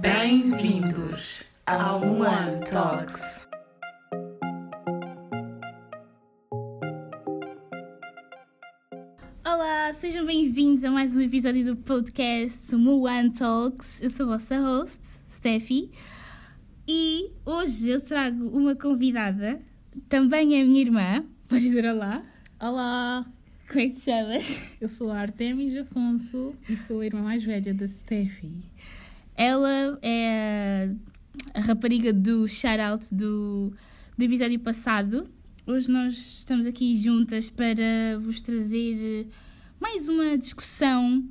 Bem-vindos ao One Talks. Olá, sejam bem-vindos a mais um episódio do podcast One Talks. Eu sou a vossa host, Steffi, e hoje eu trago uma convidada, também é minha irmã. Podes dizer olá? Olá, Como é que te chamas? eu sou a Artemis Afonso e sou a irmã mais velha da Steffi. Ela é a rapariga do shout-out do, do episódio passado. Hoje nós estamos aqui juntas para vos trazer mais uma discussão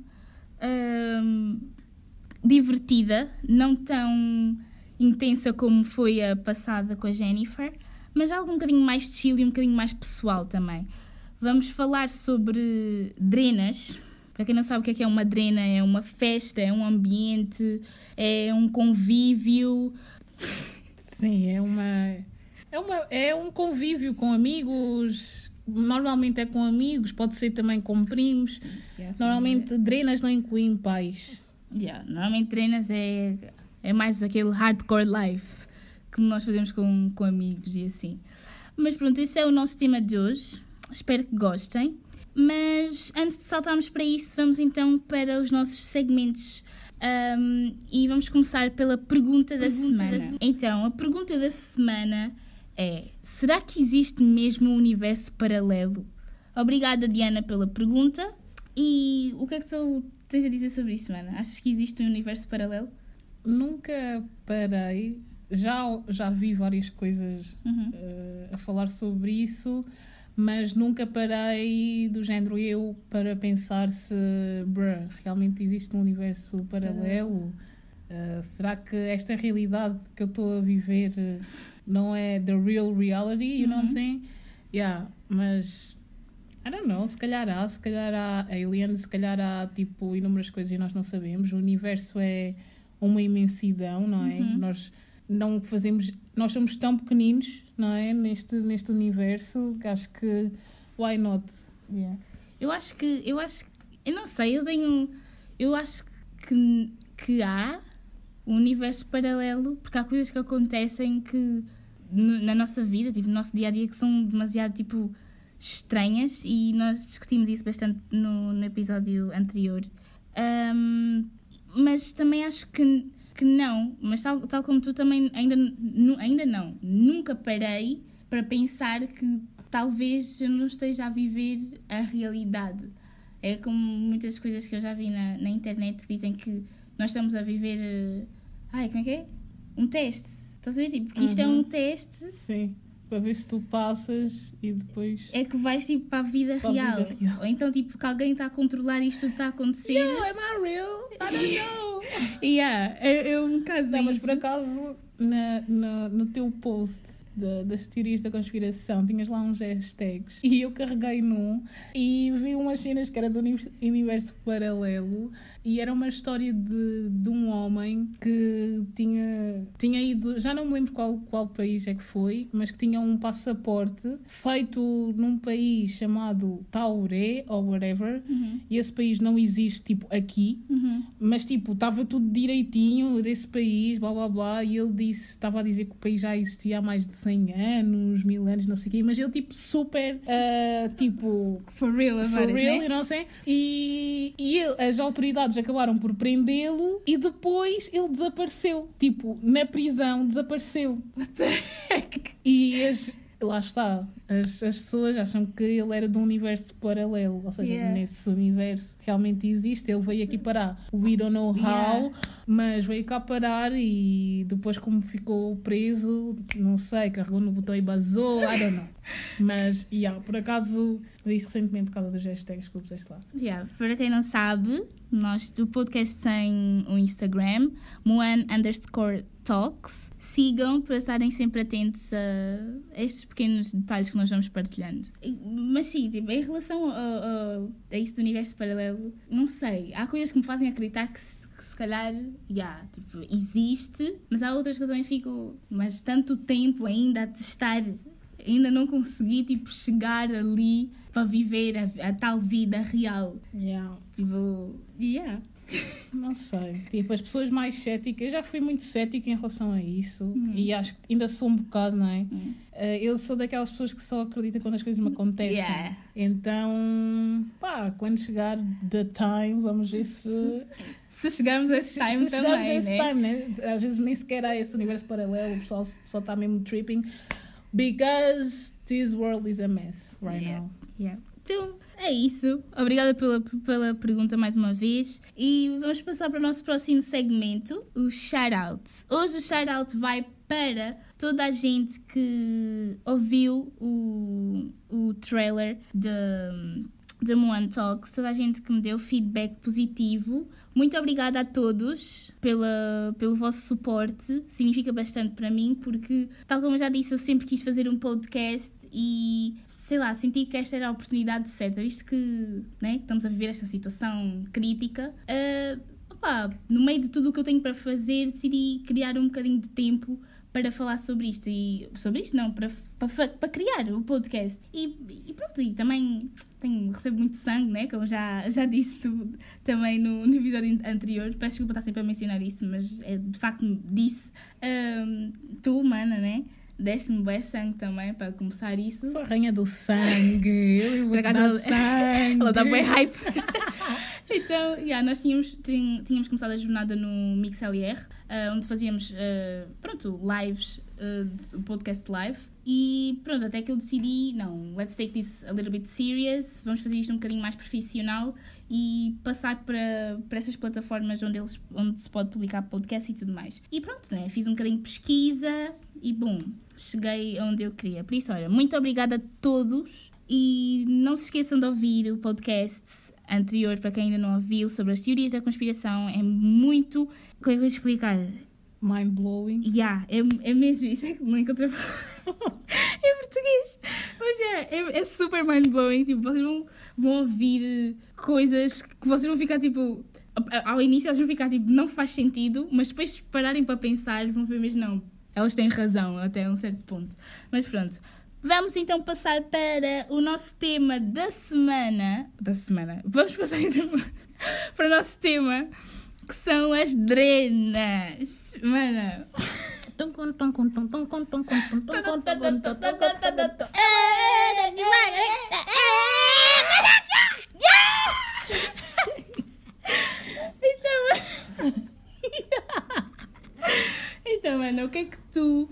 divertida, não tão intensa como foi a passada com a Jennifer, mas algo um bocadinho mais chill e um bocadinho mais pessoal também. Vamos falar sobre drenas. Para quem não sabe o que é, que é uma drena, é uma festa, é um ambiente, é um convívio. Sim, é uma, é uma é um convívio com amigos. Normalmente é com amigos, pode ser também com primos. Normalmente drenas não incluem pais. Yeah, normalmente treinas é, é mais aquele hardcore life que nós fazemos com, com amigos e assim. Mas pronto, esse é o nosso tema de hoje. Espero que gostem. Mas antes de saltarmos para isso, vamos então para os nossos segmentos. Um, e vamos começar pela pergunta, da, semana. Então, a pergunta da semana é: será que existe mesmo um universo paralelo? Obrigada, Diana, pela pergunta. E o que é que tu tens a dizer sobre isso, Mana? Achas que existe um universo paralelo? Nunca parei. Já, já vi várias coisas Uhum. eh, a falar sobre isso, mas nunca parei do género eu para pensar se bruh, realmente existe um universo paralelo. Eh, será que esta realidade que eu estou a viver eh, não é the real reality? You know what I'm saying? Yeah, mas I don't know, se calhar há, se calhar há aliens, se calhar há tipo inúmeras coisas e nós não sabemos. O universo é uma imensidão, não é? Uhum. Nós não fazemos, nós somos tão pequeninos, não é? Neste, neste universo acho que why not? Yeah. Eu acho que, eu acho, eu não sei, eu tenho, eu acho que, que há um universo paralelo, porque há coisas que acontecem que na nossa vida, tipo, no nosso dia a dia, que são demasiado, tipo, estranhas e nós discutimos isso bastante no, no episódio anterior. Ahm, mas também acho que, que não, mas tal, tal como tu também ainda, ainda não, nunca parei para pensar que talvez eu não esteja a viver a realidade. É como muitas coisas que eu já vi na, na internet que dizem que nós estamos a viver. eh, Ai, como é que é? Um teste. Estás a ver? Tipo, porque isto é Uhum. um teste, Sim, para ver se tu passas e depois. é que vais tipo para a vida, Para a real. vida real. Ou então, tipo, que alguém está a controlar isto tudo está a acontecer. Yo, am I real? I don't know. Yeah, é, é um bocado Não, mas por acaso, na, na- no teu post da- das teorias da conspiração, tinhas lá uns hashtags e eu carreguei num e vi umas cenas que era do univers- universo paralelo e era uma história de, de um homem que tinha, tinha ido, já não me lembro qual, qual país é que foi, mas que tinha um passaporte feito num país chamado Tauré ou whatever, Uhum, e esse país não existe tipo aqui. uhum. Mas tipo, estava tudo direitinho desse país, blá blá blá, e ele disse, estava a dizer que o país já existia há mais de 100 anos, mil anos, não sei o quê, mas ele tipo super, ah, tipo, For real, for real, né? I'm saying? E, e ele- as autoridades acabaram por prendê-lo e depois ele desapareceu, tipo, na prisão desapareceu. E as, lá está, as, as pessoas acham que ele era de um universo paralelo, ou seja, Yeah. nesse universo realmente existe. Ele veio aqui parar. We don't know how, Yeah. mas veio cá parar e depois, como ficou preso, não sei, carregou no botão e basou, I don't know. Mas, yeah, por acaso, vi isso recentemente por causa das hashtags que puseste lá. Yeah, para quem não sabe, nós, o podcast tem um Instagram, Moan underscore talks. Sigam para estarem sempre atentos a estes pequenos detalhes que nós vamos partilhando. Mas sim, tipo, em relação a, a, a isso do universo paralelo, não sei. Há coisas que me fazem acreditar que se, que se calhar, yeah, tipo, existe, mas há outras que eu também fico, mas tanto tempo ainda a testar ainda não consegui tipo chegar ali para viver a, a tal vida real Yeah. tipo yeah Não sei. Tipo, as pessoas mais céticas, eu já fui muito cética em relação a isso Hum. e acho que ainda sou um bocado, não é? Hum. Eh, eu sou daquelas pessoas que só acreditam quando as coisas me acontecem. Yeah. Então, pá, quando chegar the time, vamos ver se. Se chegarmos a esse time se chegarmos a também, esse né? time, né? Às vezes nem sequer há esse universo paralelo, o pessoal só está mesmo tripping. Because this world is a mess right Yeah. now. Yeah. Então, é isso. Obrigada pela, pela pergunta mais uma vez. E vamos passar para o nosso próximo segmento, o shout-out. Hoje o shout-out vai para toda a gente que ouviu o, o trailer de, de Moan Talks, toda a gente que me deu feedback positivo. Muito obrigada a todos pela, pelo vosso suporte. Significa bastante para mim, porque, tal como eu já disse, eu sempre quis fazer um podcast e sei lá, senti que esta era a oportunidade certa, visto que, né, estamos a viver esta situação crítica. ah, opá, no meio de tudo o que eu tenho para fazer, decidi criar um bocadinho de tempo para falar sobre isto e sobre isto não, para, para, para criar o podcast. E, e pronto, e também tenho, recebo muito sangue, né? Como já, já disse também no, no episódio anterior. Peço desculpa estar sempre a mencionar isso, mas é, de facto disse. Ahm, tu, mana, né? Deste-me bem sangue também para começar isso. Sou a rainha do sangue. Eu vou dar ela- sangue. Ela dá bem hype. então, yeah, nós tínhamos, tínhamos começado a jornada no MixLR, ah, onde fazíamos, ah, pronto, lives, uh, podcast live. E pronto, até que eu decidi, não, let's take this a little bit serious, vamos fazer isto um bocadinho mais profissional e passar para, para essas plataformas onde, eles, onde se pode publicar podcast e tudo mais. E pronto, né, fiz um bocadinho de pesquisa e bom, cheguei aonde eu queria. Por isso, olha, muito obrigada a todos e não se esqueçam de ouvir o podcast anterior, para quem ainda não ouviu, sobre as teorias da conspiração. É muito. Como é que eu vou explicar? Mind blowing. Yeah, é, é mesmo isso, é que não encontro em português. Mas é, é, é super mind-blowing. Tipo, vocês vão, vão ouvir coisas que vocês vão ficar tipo. Ao início elas vão ficar tipo, não faz sentido, mas depois pararem para pensar, vão ver mesmo, não. Elas têm razão até um certo ponto. Mas pronto. Vamos então passar para o nosso tema da semana. Da semana. Vamos passar então para o nosso tema, que são as drenas. Mana. Então, então, Ana, o que é que tu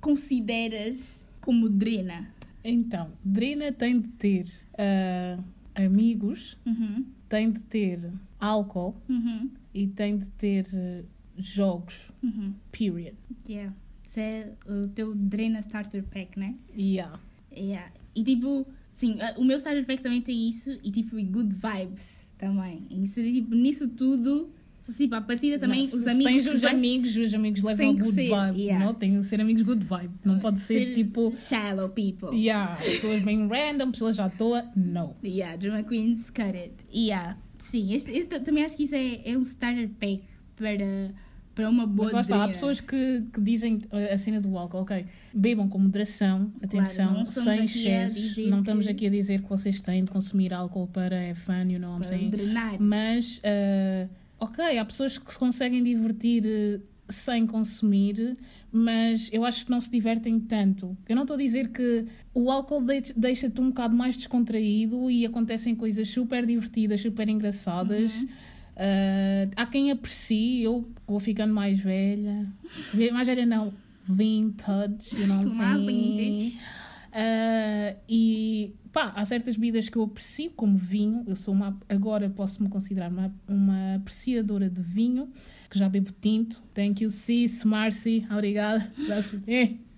consideras como drena? Então, Drina tem de ter ah, amigos, Uhum, tem de ter álcool uhum, e tem de ter ah, jogos. uhum. Period. Yeah. Isso é o teu drena starter pack, né? Yeah. Yeah. E tipo, sim, o meu starter pack também tem isso e tipo, e good vibes também. E isso, tipo, nisso tudo, tipo, à partida também, Não, se- os amigos. tens que os vais- amigos, os amigos levam a que good ser, vibe. yeah. Não? Tem de ser amigos good vibe. Não pode ser, Ser tipo. Shallow people. Yeah, pessoas bem random, pessoas à toa. Não. Yeah, Drama Queens cut it. Yeah. Sim, este, este também acho que isso é, é um starter pack para, para uma boa Mas lá está, há pessoas que, que dizem a a cena do álcool, ok, bebam com moderação, atenção, estamos sem a excessos. Não estamos que- aqui a dizer que vocês têm de consumir álcool para é fun, you know what I'm para saying? drenar. Mas, ah, ok, há pessoas que se conseguem divertir eh, sem consumir, mas eu acho que não se divertem tanto. Eu não estou a dizer que o álcool de- deixa-te um bocado mais descontraído e acontecem coisas super divertidas, super engraçadas. Uhum. Ah, há quem aprecie, eu vou ficando mais velha. Mais velha não, vintage, you know what I'm saying? Ah, e pá, há certas bebidas que eu aprecio, como vinho. Eu sou uma, agora posso-me considerar uma, uma apreciadora de vinho, que já bebo tinto. Thank you, sis, Marcy, obrigada.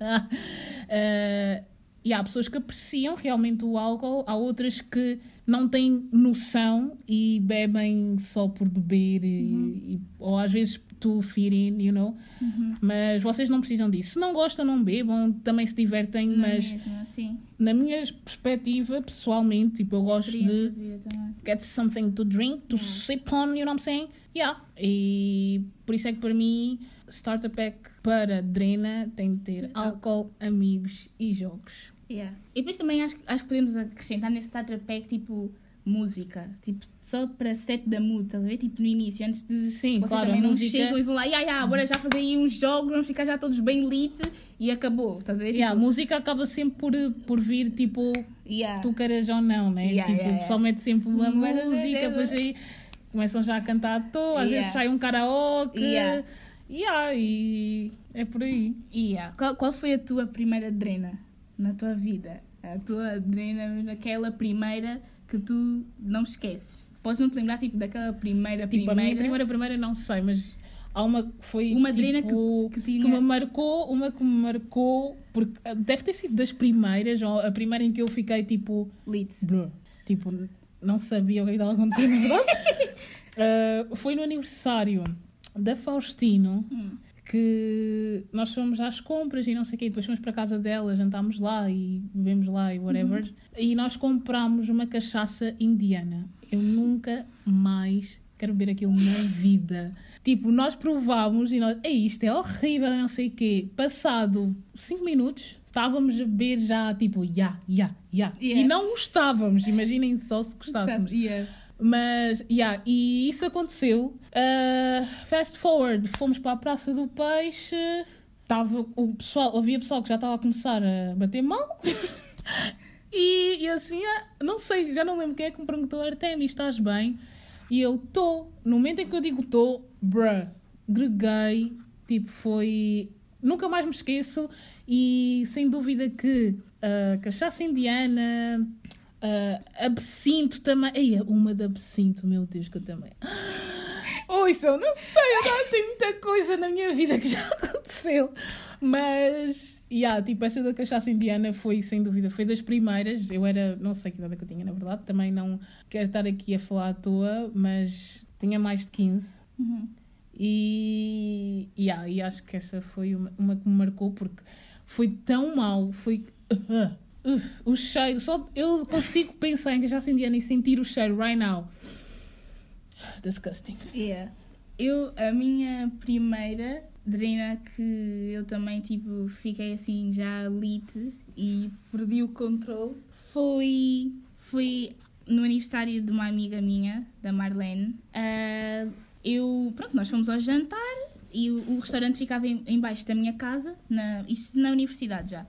Ah, e há pessoas que apreciam realmente o álcool, há outras que não têm noção e bebem só por beber, e, e- ou às vezes to fit in, you know. Mas vocês não precisam disso. Se não gostam, não bebam, também se divertem, Não é mas mesmo, assim. na minha perspectiva, pessoalmente, tipo, eu gosto de também. get something to drink, to sip on, you know what I'm saying? Yeah. E por isso é que para mim, starter pack para drena tem de ter álcool, amigos e jogos. Yeah. E depois também acho, acho que podemos acrescentar nesse starter pack, tipo, música, tipo, só para set da mood, estás a ver? Tipo, no início, antes de Sim, vocês claro, também não música- chegam e vão lá, ya, ya, bora já fazer aí uns jogos, vamos ficar já todos bem lit e acabou, estás a ver? Yeah, a Tipo, música acaba sempre por, por vir, tipo, yeah. tu queiras ou não, né? Yeah, tipo, yeah, o pessoal mete sempre uma Mas- música, depois aí começam já a cantar à toa, às vezes sai um karaoke. Yeah. Yeah, e é por aí. Yeah. Qual, qual foi a tua primeira drena na tua vida? A tua drena, aquela primeira que tu não esqueces. Podes não te lembrar, tipo, daquela primeira, Tipo, primeira... a minha primeira, primeira não sei, mas há uma que foi. Uma drena tipo, que- que tinha- que me marcou, uma que me marcou, porque ah, deve ter sido das primeiras, ou a primeira em que eu fiquei tipo. Lit. Tipo, não sabia o que estava acontecendo, na verdade. Ah, foi no aniversário da Faustino Hum. Que nós fomos às compras e não sei o quê, depois fomos para a casa dela, jantámos lá e bebemos lá e whatever. Uhum. E nós comprámos uma cachaça indiana. Eu nunca mais quero beber aquilo na vida. Tipo, nós provámos e nós, Ei, isto é horrível, não sei o quê. Passado 5 minutos, estávamos a beber já, tipo, ya, ya, ya. Yeah. E não gostávamos, imaginem só se gostássemos. Yeah. Mas, yeah, e isso aconteceu. Uh, fast forward, fomos para a Praça do Peixe. Tava o pessoal, havia pessoal que já estava a começar a bater mal. e, e assim, ah, não sei, já não lembro quem é que me perguntou, Artemi, estás bem? E eu estou. No momento em que eu digo estou, bruh, greguei. Tipo, foi. Nunca mais me esqueço. E sem dúvida que a cachaça indiana, Uh, absinto também. Ei, uma de absinto, meu Deus, que eu também. Eu não sei, agora tem muita coisa na minha vida que já aconteceu. Mas, yeah, tipo, essa da cachaça indiana foi, sem dúvida, foi das primeiras. Eu era, não sei que idade é que eu tinha, na verdade. Também não quero estar aqui a falar à toa, mas tinha mais de 15. Uhum. E, yeah, e acho que essa foi uma, uma que me marcou porque foi tão mal, foi. uh, uf, o cheiro, só eu consigo pensar em cachaça indiana e sentir o cheiro right now. Disgusting. Yeah. Eu, a minha primeira drena que eu também, tipo, fiquei assim já lit e perdi o controle foi, foi no aniversário de uma amiga minha, da Marlene. Ah, eu, pronto, nós fomos ao jantar e o, o restaurante ficava em, embaixo da minha casa, na, isto na universidade já.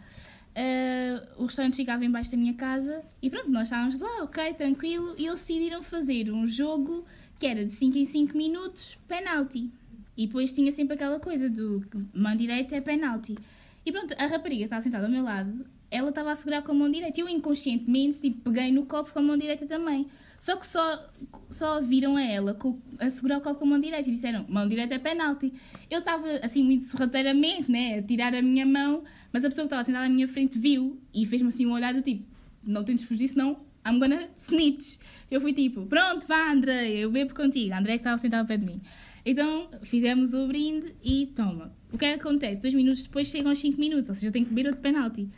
Ah, o restaurante ficava embaixo da minha casa e pronto, nós estávamos lá, ok, tranquilo, e eles decidiram fazer um jogo que era de 5 em 5 minutos, penalti. E depois tinha sempre aquela coisa do mão direita é penalti. E pronto, a rapariga estava sentada ao meu lado, ela estava a segurar com a mão direita. Eu inconscientemente tipo, peguei no copo com a mão direita também. Só que só, só viram a ela a segurar o copo com a mão direita e disseram: mão direita é penalti. Eu estava assim muito sorrateiramente, né, a tirar a minha mão, mas a pessoa que estava sentada à minha frente viu e fez-me assim um olhar do tipo: não tentes fugir, senão I'm gonna snitch. Eu fui tipo: pronto, vá, André, eu bebo contigo. A André que estava sentada ao pé de mim. Então fizemos o brinde e toma. O que é que acontece? Dois minutos depois chegam aos 5 minutos, ou seja, eu tenho que beber outro penalti.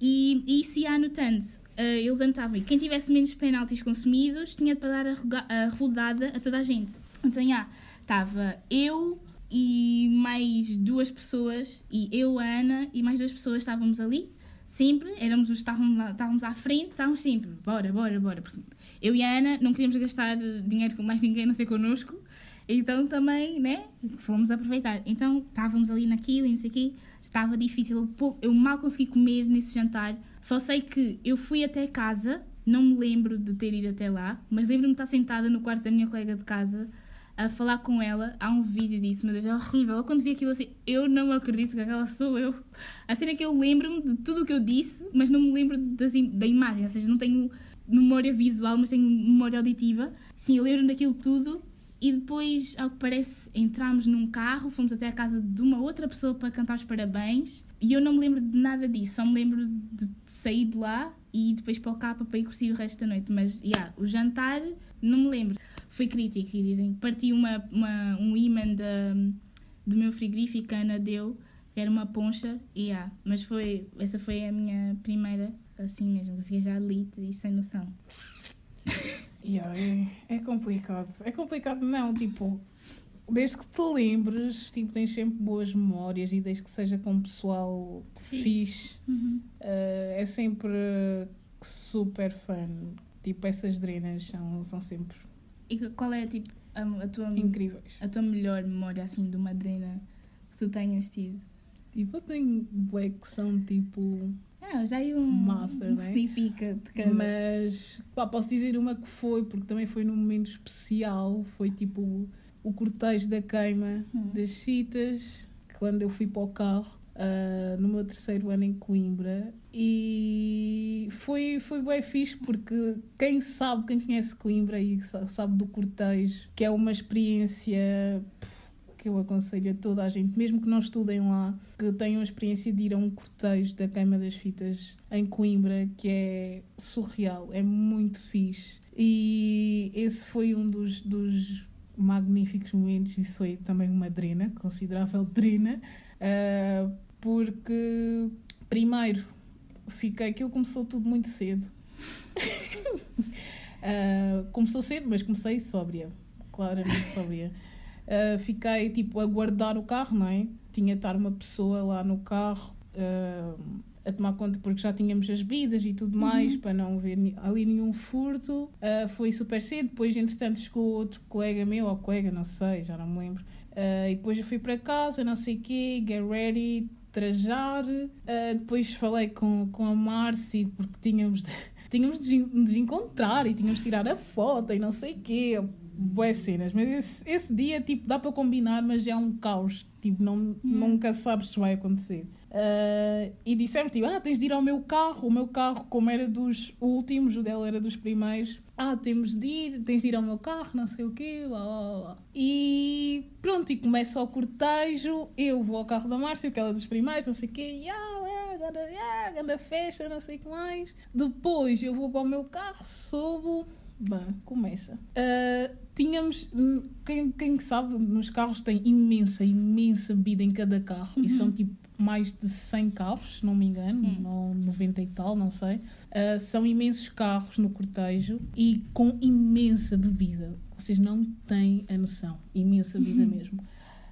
E, e se ia anotando, eh, eles anotavam, e quem tivesse menos penaltis consumidos tinha de pagar a, rodada a toda a gente. Então, já, estava eu e mais duas pessoas, e eu, a Ana, e mais duas pessoas estávamos ali, sempre, éramos os que estávamos, estávamos à frente, estávamos sempre, bora, bora, bora. Porque eu e a Ana não queríamos gastar dinheiro com mais ninguém a não ser connosco, então também, né, fomos aproveitar. Então estávamos ali naquilo e não sei o quê, estava difícil, eu mal consegui comer nesse jantar. Só sei que eu fui até casa, não me lembro de ter ido até lá, mas lembro-me de estar sentada no quarto da minha colega de casa a falar com ela. Há um vídeo disso, meu Deus, é horrível. Eu quando vi aquilo assim, eu não acredito que aquela sou eu. A cena é que eu lembro-me de tudo o que eu disse, mas não me lembro im- da imagem, ou seja, não tenho memória visual, mas tenho memória auditiva. Sim, eu lembro-me daquilo tudo. E depois, ao que parece, entramos num carro, fomos até a casa de uma outra pessoa para cantar os parabéns. E eu não me lembro de nada disso, só me lembro de sair de lá e depois para o capa para ir curtir o resto da noite. Mas, yeah, o jantar, não me lembro. Foi crítico e dizem parti uma, uma, um imã do meu frigorífico que a Ana deu, era uma poncha, e yeah, mas foi, essa foi a minha primeira, assim mesmo, já elite e sem noção. Yeah, é, é complicado. É complicado, não, tipo, desde que te lembres, tipo, tens sempre boas memórias e desde que seja com pessoal Fixe. fixe, Uhum. eh, é sempre super fun. Tipo, essas drenas são, são sempre E qual é tipo a, a tua incríveis. a tua melhor memória assim de uma drena que tu tenhas tido? Tipo, eu tenho bué que são tipo. Ah, já aí um, Master, um né? sneak peek de cada. Mas pá, posso dizer uma que foi, porque também foi num momento especial. Foi tipo o cortejo da queima Hum. das citas, quando eu fui para o carro. ah, no meu terceiro ano em Coimbra e foi, foi bem fixe porque quem sabe, quem conhece Coimbra e sa- sabe do cortejo, que é uma experiência pff, que eu aconselho a toda a gente, mesmo que não estudem lá, que tenham a experiência de ir a um cortejo da queima das fitas em Coimbra, que é surreal, é muito fixe. E esse foi um dos, dos magníficos momentos, isso foi também uma drena, considerável drena, ah, porque primeiro fiquei, aquilo começou tudo muito cedo. Ah, começou cedo, mas comecei sóbria, claramente sóbria. Uh, fiquei tipo a guardar o carro, não é? Tinha de estar uma pessoa lá no carro uh, a tomar conta porque já tínhamos as bebidas e tudo mais para não haver ali nenhum furto. Uh, foi super cedo, depois entretanto chegou outro colega meu, ou colega, não sei, já não me lembro. E depois eu fui para casa, não sei o quê, get ready, trajar. Depois falei com, com a Marci porque tínhamos de, tínhamos de nos encontrar e tínhamos de tirar a foto e não sei o quê boas cenas, mas esse, esse dia tipo, dá para combinar, mas é um caos, tipo, não, nunca sabes se vai acontecer. Ah, e disseram tipo, ah, tens de ir ao meu carro, o meu carro, como era dos últimos, o dela era dos primeiros, ah, temos de ir, tens de ir ao meu carro, não sei o quê, lá, lá, lá. E pronto, e começa o cortejo, eu vou ao carro da Márcia, que ela é dos primeiros, não sei o quê, ganda, yeah, ganda festa, não sei o que mais. Depois eu vou para o meu carro, subo, Bem, começa. Ah, tínhamos, hum, quem, quem sabe, nos carros tem imensa, imensa bebida em cada carro. E são tipo mais de 100 carros, se não me engano, ou 90 e tal, não sei. Ah, são imensos carros no cortejo e com imensa bebida. Vocês não têm a noção. Imensa bebida mesmo.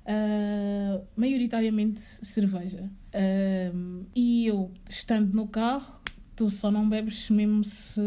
Ah, maioritariamente cerveja. Ah, e eu, estando no carro, tu só não bebes mesmo se.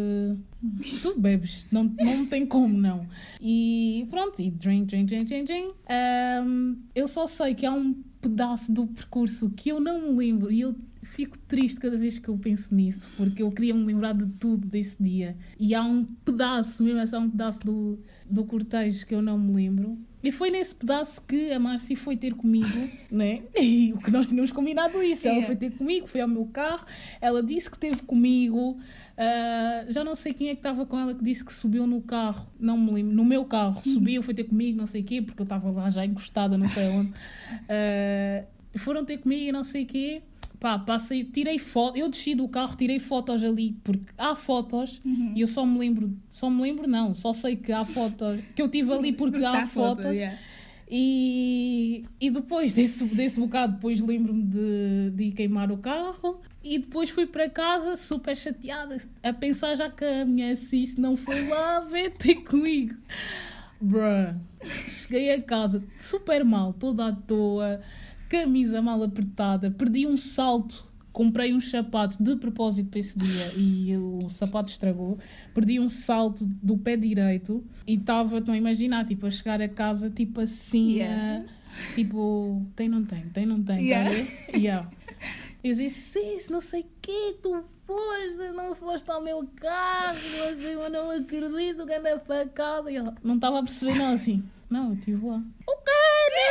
Tu bebes, não, não tem como não. E pronto, e drink, drink, drink, drink, drink. Ahm, eu só sei que há um pedaço do percurso que eu não me lembro e eu fico triste cada vez que eu penso nisso, porque eu queria me lembrar de tudo desse dia. E há um pedaço, mesmo assim, há um pedaço do, do cortejo que eu não me lembro. E foi nesse pedaço que a Márcia foi ter comigo, né? E o que nós tínhamos combinado isso. Ela Yeah. foi ter comigo, foi ao meu carro, ela disse que esteve comigo. ah, já não sei quem é que estava com ela que disse que subiu no carro, não me lembro, no meu carro, subiu, foi ter comigo, não sei o quê, porque eu estava lá já encostada, não sei onde. Ah, foram ter comigo e não sei o quê. Pá, passei, tirei foto, eu desci do carro, tirei fotos ali, porque há fotos e eu só me lembro, só me lembro não, só sei que há fotos, que eu tive ali porque há Tá foto, fotos. yeah. E, e depois desse, desse bocado, depois lembro-me de, de queimar o carro. E depois fui para casa super chateada, a pensar já que a minha cis não foi lá ver ter comigo. Bruh, cheguei a casa super mal, toda à toa, camisa mal apertada, perdi um salto. Comprei uns sapatos de propósito para esse dia e o sapato estragou. Perdi um salto do pé direito e estava, estão a imaginar, tipo, a chegar a casa, tipo assim, Yeah. a- tipo, tem, não tem, tem, não tem, Yeah. tá? Yeah. Eu disse, sim, não sei o quê, tu foste, não foste ao meu carro, assim, eu não acredito que anda facada. E ela não estava a perceber nada assim. Não, eu estive lá. O quê?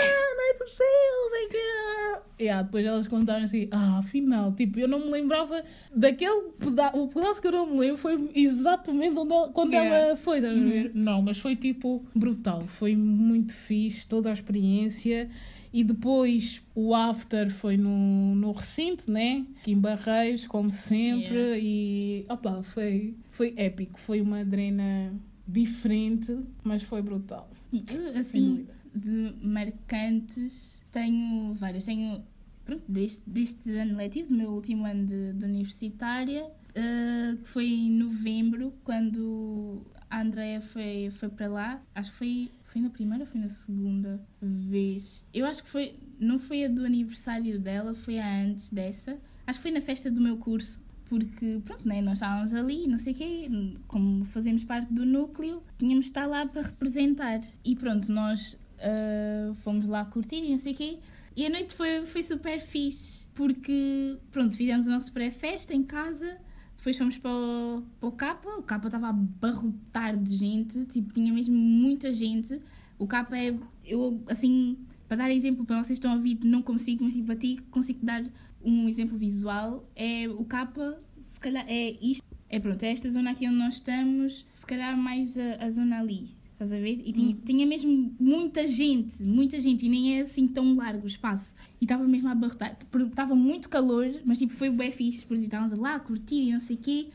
Não, não é possível, sei o quê. Yeah, depois elas contaram assim, ah, afinal, tipo, eu não me lembrava daquele pedaço, o pedaço que eu não me lembro foi exatamente onde ela- quando Yeah. ela foi, estás a ver? Não, mas foi tipo brutal, foi muito fixe, toda a experiência. E depois o after foi no, no recinto, né? Aqui em Barreiros, como sempre. Yeah. E opa, foi, foi épico. Foi uma drena diferente, mas foi brutal. Sem assim, de marcantes, tenho várias. Tenho, pronto, deste, deste ano letivo, do meu último ano de, de universitária, eh, que foi em novembro, quando a Andrea foi, foi para lá. Acho que foi, foi na primeira ou foi na segunda vez? Eu acho que foi, não foi a do aniversário dela, foi a antes dessa. Acho que foi na festa do meu curso. Porque, pronto, né, nós estávamos ali, não sei o quê, como fazemos parte do núcleo, tínhamos de estar lá para representar. E pronto, nós uh, fomos lá curtir e não sei o quê. E a noite foi, foi super fixe, porque, pronto, fizemos a nossa pré-festa em casa, depois fomos para o, o Capa, o Capa estava a barrotar de gente, tipo, tinha mesmo muita gente. O Capa é, eu, assim, para dar exemplo, para vocês estão a ouvir, não consigo, mas tipo, para ti consigo dar um exemplo visual. É o capa, se calhar, é isto. É pronto, é esta zona aqui onde nós estamos, se calhar mais a, a zona ali. Estás a ver? E tinha, hum. tinha mesmo muita gente, muita gente, e nem é assim tão largo o espaço. E estava mesmo a abarrotar. Estava muito calor, mas tipo, foi bem fixe, porque estávamos lá a curtir e não sei o quê.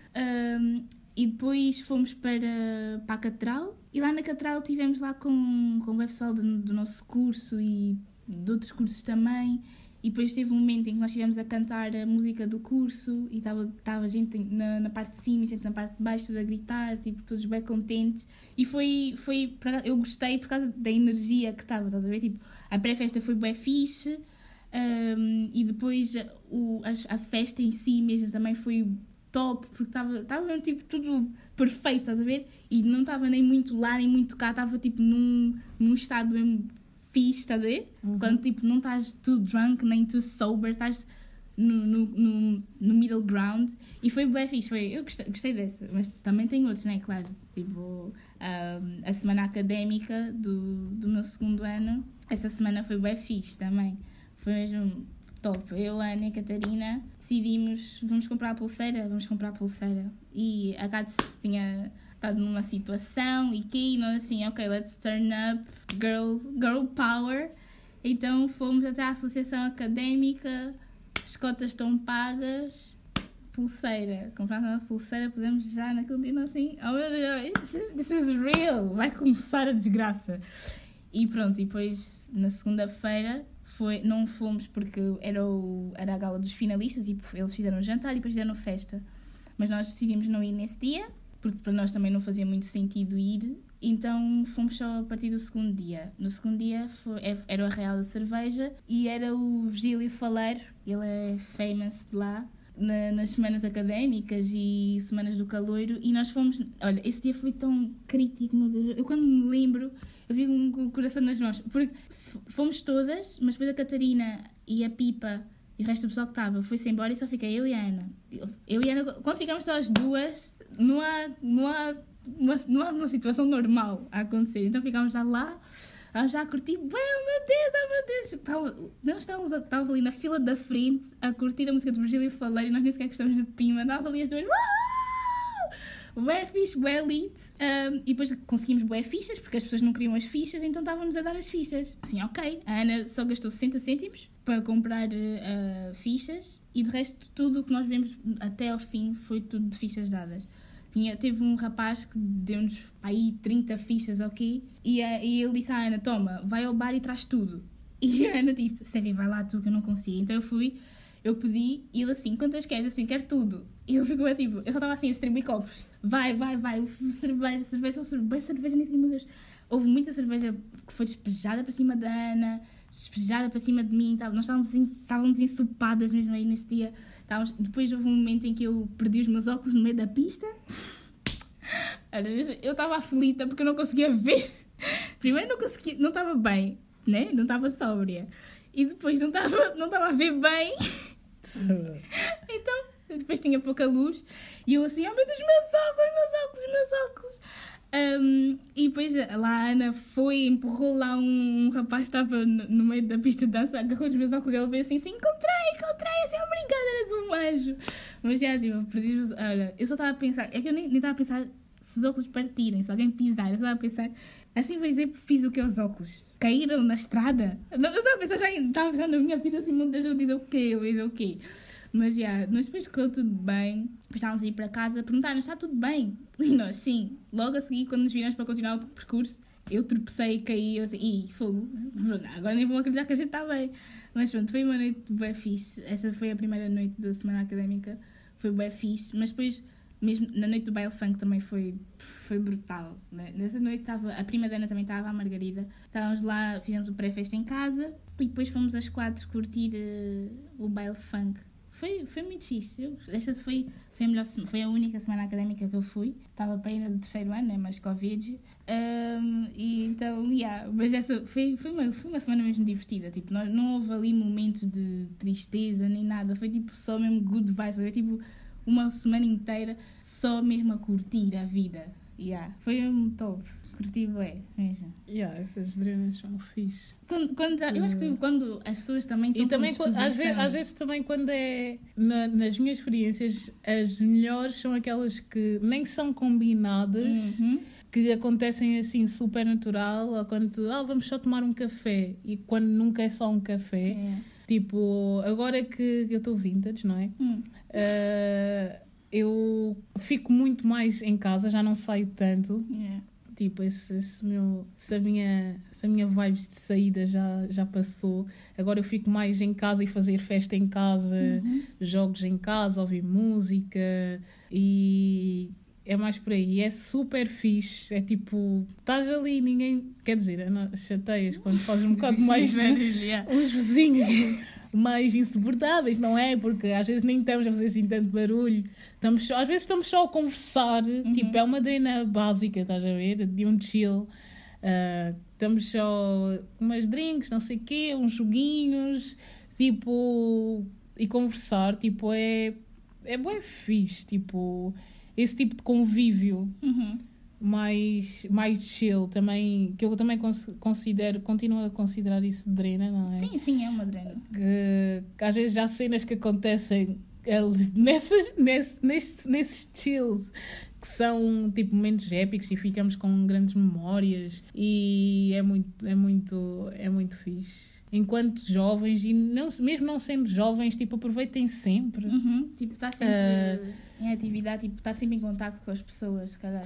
Um, e depois fomos para, para a Catedral e lá na Catedral tivemos lá com, com o pessoal do, do nosso curso e de outros cursos também. E depois teve um momento em que nós estivemos a cantar a música do curso e estava gente na, na parte de cima e gente na parte de baixo a gritar, tipo, todos bem contentes. E foi, foi eu gostei por causa da energia que estava, estás a ver? Tipo, a pré-festa foi bem fixe um, e depois o, a, a festa em si mesmo também foi top, porque estava mesmo tipo tudo perfeito, estás a ver? E não estava nem muito lá, nem muito cá, estava tipo num, num estado mesmo fixe, estás a ver? Uhum. Quando tipo não estás too drunk, nem too sober, estás no, no, no, no, middle ground e foi bem fixe, foi, eu gostei, gostei dessa, mas também tem outros, né? Claro, tipo um, a semana académica do, do meu segundo ano, essa semana foi bem fixe também, foi mesmo top. Eu, a Ana e a Catarina decidimos, vamos comprar a pulseira, vamos comprar a pulseira. E a Gats tinha estado numa situação e que nós assim, ok, let's turn up girls, girl power. Então fomos até à associação académica, as cotas estão pagas, pulseira. Compramos uma pulseira, podemos já naquele dia assim, oh meu Deus, this is real, vai começar a desgraça. E pronto, e depois na segunda-feira foi, não fomos porque era, o, era a gala dos finalistas e eles fizeram jantar e depois fizeram festa. Mas nós decidimos não ir nesse dia, porque para nós também não fazia muito sentido ir, então fomos só a partir do segundo dia. No segundo dia foi, é, era o Real da Cerveja e era o Virgílio Faleiro, ele é famous de lá, na, nas semanas académicas e semanas do caloiro e nós fomos. Olha, esse dia foi tão crítico, meu Deus. Eu quando me lembro, eu com o coração nas mãos. Porque fomos todas, mas depois a Catarina e a Pipa e o resto do pessoal que estava foi-se embora e só fiquei eu e a Ana. Eu e a Ana, quando ficamos só as duas, não há, não há, uma, não há uma situação normal a acontecer. Então ficámos já lá ela já a curtir, bem, oh meu Deus, oh meu Deus. Nós estávamos, estávamos ali na fila da frente a curtir a música de Virgílio Faleiro e nós nem sequer gostamos de Pima. Estávamos ali as duas, bué fixe, bué elite. Um, e depois conseguimos bué fichas, porque as pessoas não queriam as fichas, então estávamos a dar as fichas. Assim, ok. A Ana só gastou 60 cêntimos para comprar uh, fichas e de resto tudo o que nós vemos até ao fim foi tudo de fichas dadas. Tinha, teve um rapaz que deu-nos aí 30 fichas, ok? E, e ele disse à Ana: Toma, vai ao bar e traz tudo. E a Ana, tipo, Steffi, vai lá tu que eu não consigo. Então eu fui, eu pedi e ele assim: Quantas queres? Assim, quero tudo. E ele ficou tipo, eu só estava assim a distribuir copos. Vai, vai, vai, cerveja, cerveja, cerveja, cerveja nem cima Deus. Houve muita cerveja que foi despejada para cima da Ana, despejada para cima de mim. Nós estávamos, estávamos ensopadas mesmo aí nesse dia. Estávamos, depois houve um momento em que eu perdi os meus óculos no meio da pista. Eu estava aflita porque eu não conseguia ver. Primeiro não conseguia, não estava bem, né? Não estava sóbria. E depois não estava não estava a ver bem. então, depois tinha pouca luz. E eu assim, oh meu Deus, meus óculos, meus óculos, meus óculos. Um, e depois lá a Ana foi, empurrou lá um, um rapaz que estava no, no, meio da pista de dança, agarrou os meus óculos e ele veio assim, assim encontrei, encontrei, assim, obrigada, eras um anjo. Mas já, tipo, perdi os... Olha, eu só estava a pensar, é que eu nem estava a pensar se os óculos partirem, se alguém pisar, eu estava a pensar, assim vou dizer, fiz o que os óculos? Caíram na estrada? Eu estava a pensar, já estava a pensar na minha vida assim, não deixa eu dizer o quê, eu dizer o quê. Mas, yeah, nós depois correu tudo bem, depois estávamos a ir para casa, perguntaram, está tudo bem? E nós, sim. Logo a seguir, quando nos viramos para continuar o percurso, eu tropecei, caí, eu assim, ih, fogo, agora nem vou acreditar que a gente está bem. Mas pronto, foi uma noite bem fixe. Essa foi a primeira noite da semana académica, foi bem fixe. Mas depois, mesmo na noite do baile funk também foi, foi brutal. Né? Nessa noite estava, a prima Dana também estava, a Margarida. Estávamos lá, fizemos o pré-festa em casa e depois fomos às quatro curtir uh, o baile funk foi, foi muito fixe. Esta foi, foi, a melhor, foi a única semana académica que eu fui. Estava para ir do terceiro ano, né? Mas Covid. Um, e então, yeah, mas essa foi, foi, uma, foi uma semana mesmo divertida. Tipo, não, não houve ali momento de tristeza nem nada. Foi tipo só mesmo good vibes. Foi tipo uma semana inteira só mesmo a curtir a vida. Yeah, foi um top. Curti bué, mesmo. Yeah, essas drenas são fixe. Quando, quando, eu acho que tipo, quando as pessoas também estão E também, quando- às, vezes, às vezes também quando é na- nas minhas experiências, as melhores são aquelas que nem são combinadas, Uhum. que acontecem assim super natural, ou quando ah, vamos só tomar um café, e quando nunca é só um café. É. Tipo, agora que eu estou vintage, não é? Hum. Ah, eu fico muito mais em casa, já não saio tanto. Yeah. Tipo, esse, esse meu, essa minha, essa minha vibes de saída já, já passou. Agora eu fico mais em casa e fazer festa em casa, jogos em casa, ouvir música e é mais por aí. É super fixe. É tipo, estás ali, ninguém. Quer dizer, chateias quando fazes um bocado mais de, uns vizinhos mais insuportáveis, não é? Porque às vezes nem estamos a fazer assim tanto barulho. Estamos só- às vezes estamos só a conversar, tipo, é uma drena básica, estás a ver? De um chill. Ah, estamos só umas drinks, não sei o quê, uns joguinhos, tipo, e conversar, tipo, é, é bem fixe, tipo, esse tipo de convívio Uhum. Mais, mais chill também, que eu também cons- considero, continuo a considerar isso drena, não é? Sim, sim, é uma drena. Que, que às vezes há cenas que acontecem ali nessas, nesse, nesses, nesses chills que são tipo momentos épicos e ficamos com grandes memórias e é muito, é muito, é muito fixe. Enquanto jovens, e não, mesmo não sendo jovens, tipo, aproveitem sempre. Uhum. Tipo, estar sempre Ah. em atividade, tipo, estar sempre em contato com as pessoas, se calhar.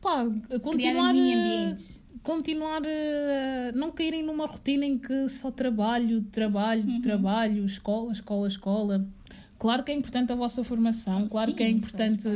Pá, continuar, ambientes. continuar a não caírem numa rotina em que só trabalho, trabalho, Uhum. trabalho, escola, escola, escola. Claro que é importante a vossa formação, claro Sim, que é importante,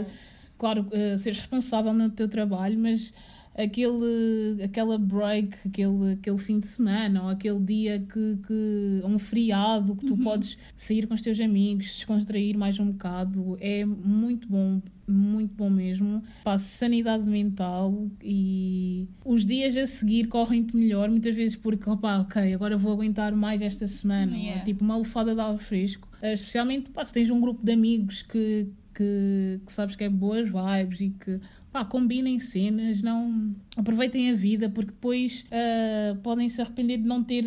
claro, eh, ser responsável no teu trabalho, mas aquele, aquela break, aquele, aquele fim de semana ou aquele dia que, que um feriado que tu Uhum. podes sair com os teus amigos, descontrair mais um bocado, é muito bom, muito bom mesmo. Pá, sanidade mental e os dias a seguir correm-te melhor, muitas vezes porque, opá, ok, agora vou aguentar mais esta semana, Yeah. ou, tipo uma lufada de ar fresco. Eh, Especialmente pá, se tens um grupo de amigos que, que, que sabes que é boas vibes e que pá, combinem cenas, não aproveitem a vida, porque depois ah, podem se arrepender de não ter,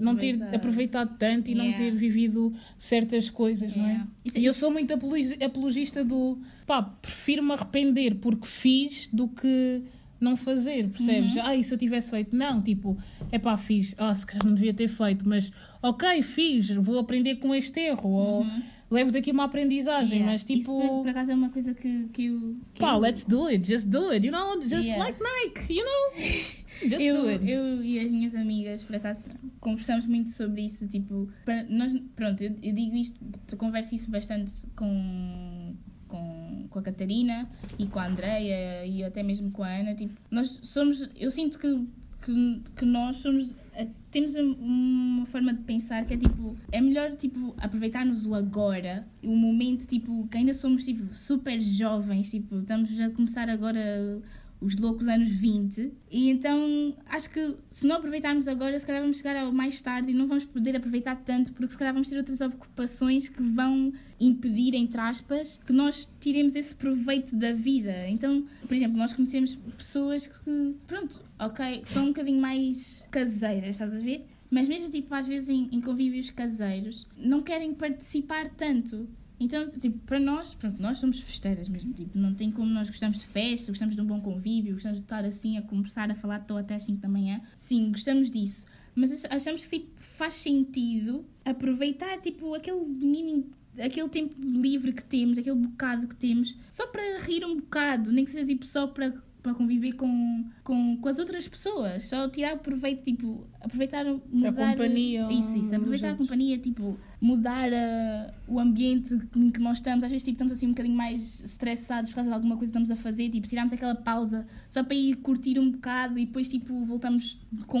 não ter aproveitado tanto e não Yeah. ter vivido certas coisas, não é? Yeah. Isso- E eu isso- sou muito apologi- apologista do pá, prefiro me arrepender porque fiz do que não fazer, percebes? Uhum. Ah, e se eu tivesse feito? Não, tipo, é pá, fiz, ah, se calhar não devia ter feito, mas ok, fiz, vou aprender com este erro, ou levo daqui uma aprendizagem. Yeah. mas tipo. Isso, por, por acaso, é uma coisa que, que eu... Que Pá, eu, let's do it, just do it, you know, just Yeah. like Nike, you know, just eu, do it. eu e as minhas amigas, por acaso, conversamos muito sobre isso. Tipo, nós, pronto, eu, eu digo isto, converso isso bastante com, com, com a Catarina e com a Andreia e até mesmo com a Ana. Tipo, nós somos, eu sinto que, que, que nós somos. Temos um- uma forma de pensar que é tipo, é melhor tipo aproveitarmos o agora, o momento tipo que ainda somos tipo super jovens, tipo, estamos a começar agora os loucos anos 20. E então acho que se não aproveitarmos agora, se calhar vamos chegar ao mais tarde e não vamos poder aproveitar tanto, porque se calhar vamos ter outras ocupações que vão impedir, entre aspas, que nós tiremos esse proveito da vida. Então, por exemplo, nós conhecemos pessoas que, pronto, ok, são um bocadinho mais caseiras, estás a ver? Mas mesmo, tipo, às vezes em, em convívios caseiros, não querem participar tanto. Então, tipo, para nós, pronto, nós somos festeiras mesmo, tipo, não tem como nós gostamos de festa, gostamos de um bom convívio, gostamos de estar assim a conversar, a falar de até às 5 da manhã. Sim, gostamos disso. Mas ach- achamos que tipo, faz sentido aproveitar tipo, aquele mínimo, aquele tempo livre que temos, aquele bocado que temos, só para rir um bocado, nem que seja tipo, só para, para conviver com, com, com as outras pessoas, só tirar proveito, tipo, aproveitar mudar companhia Isso, isso, aproveitar a companhia, tipo, mudar ah, o ambiente em que nós estamos. Às vezes tipo, estamos assim um bocadinho mais estressados por causa de alguma coisa que estamos a fazer, tipo, tiramos aquela pausa só para ir curtir um bocado e depois tipo voltamos com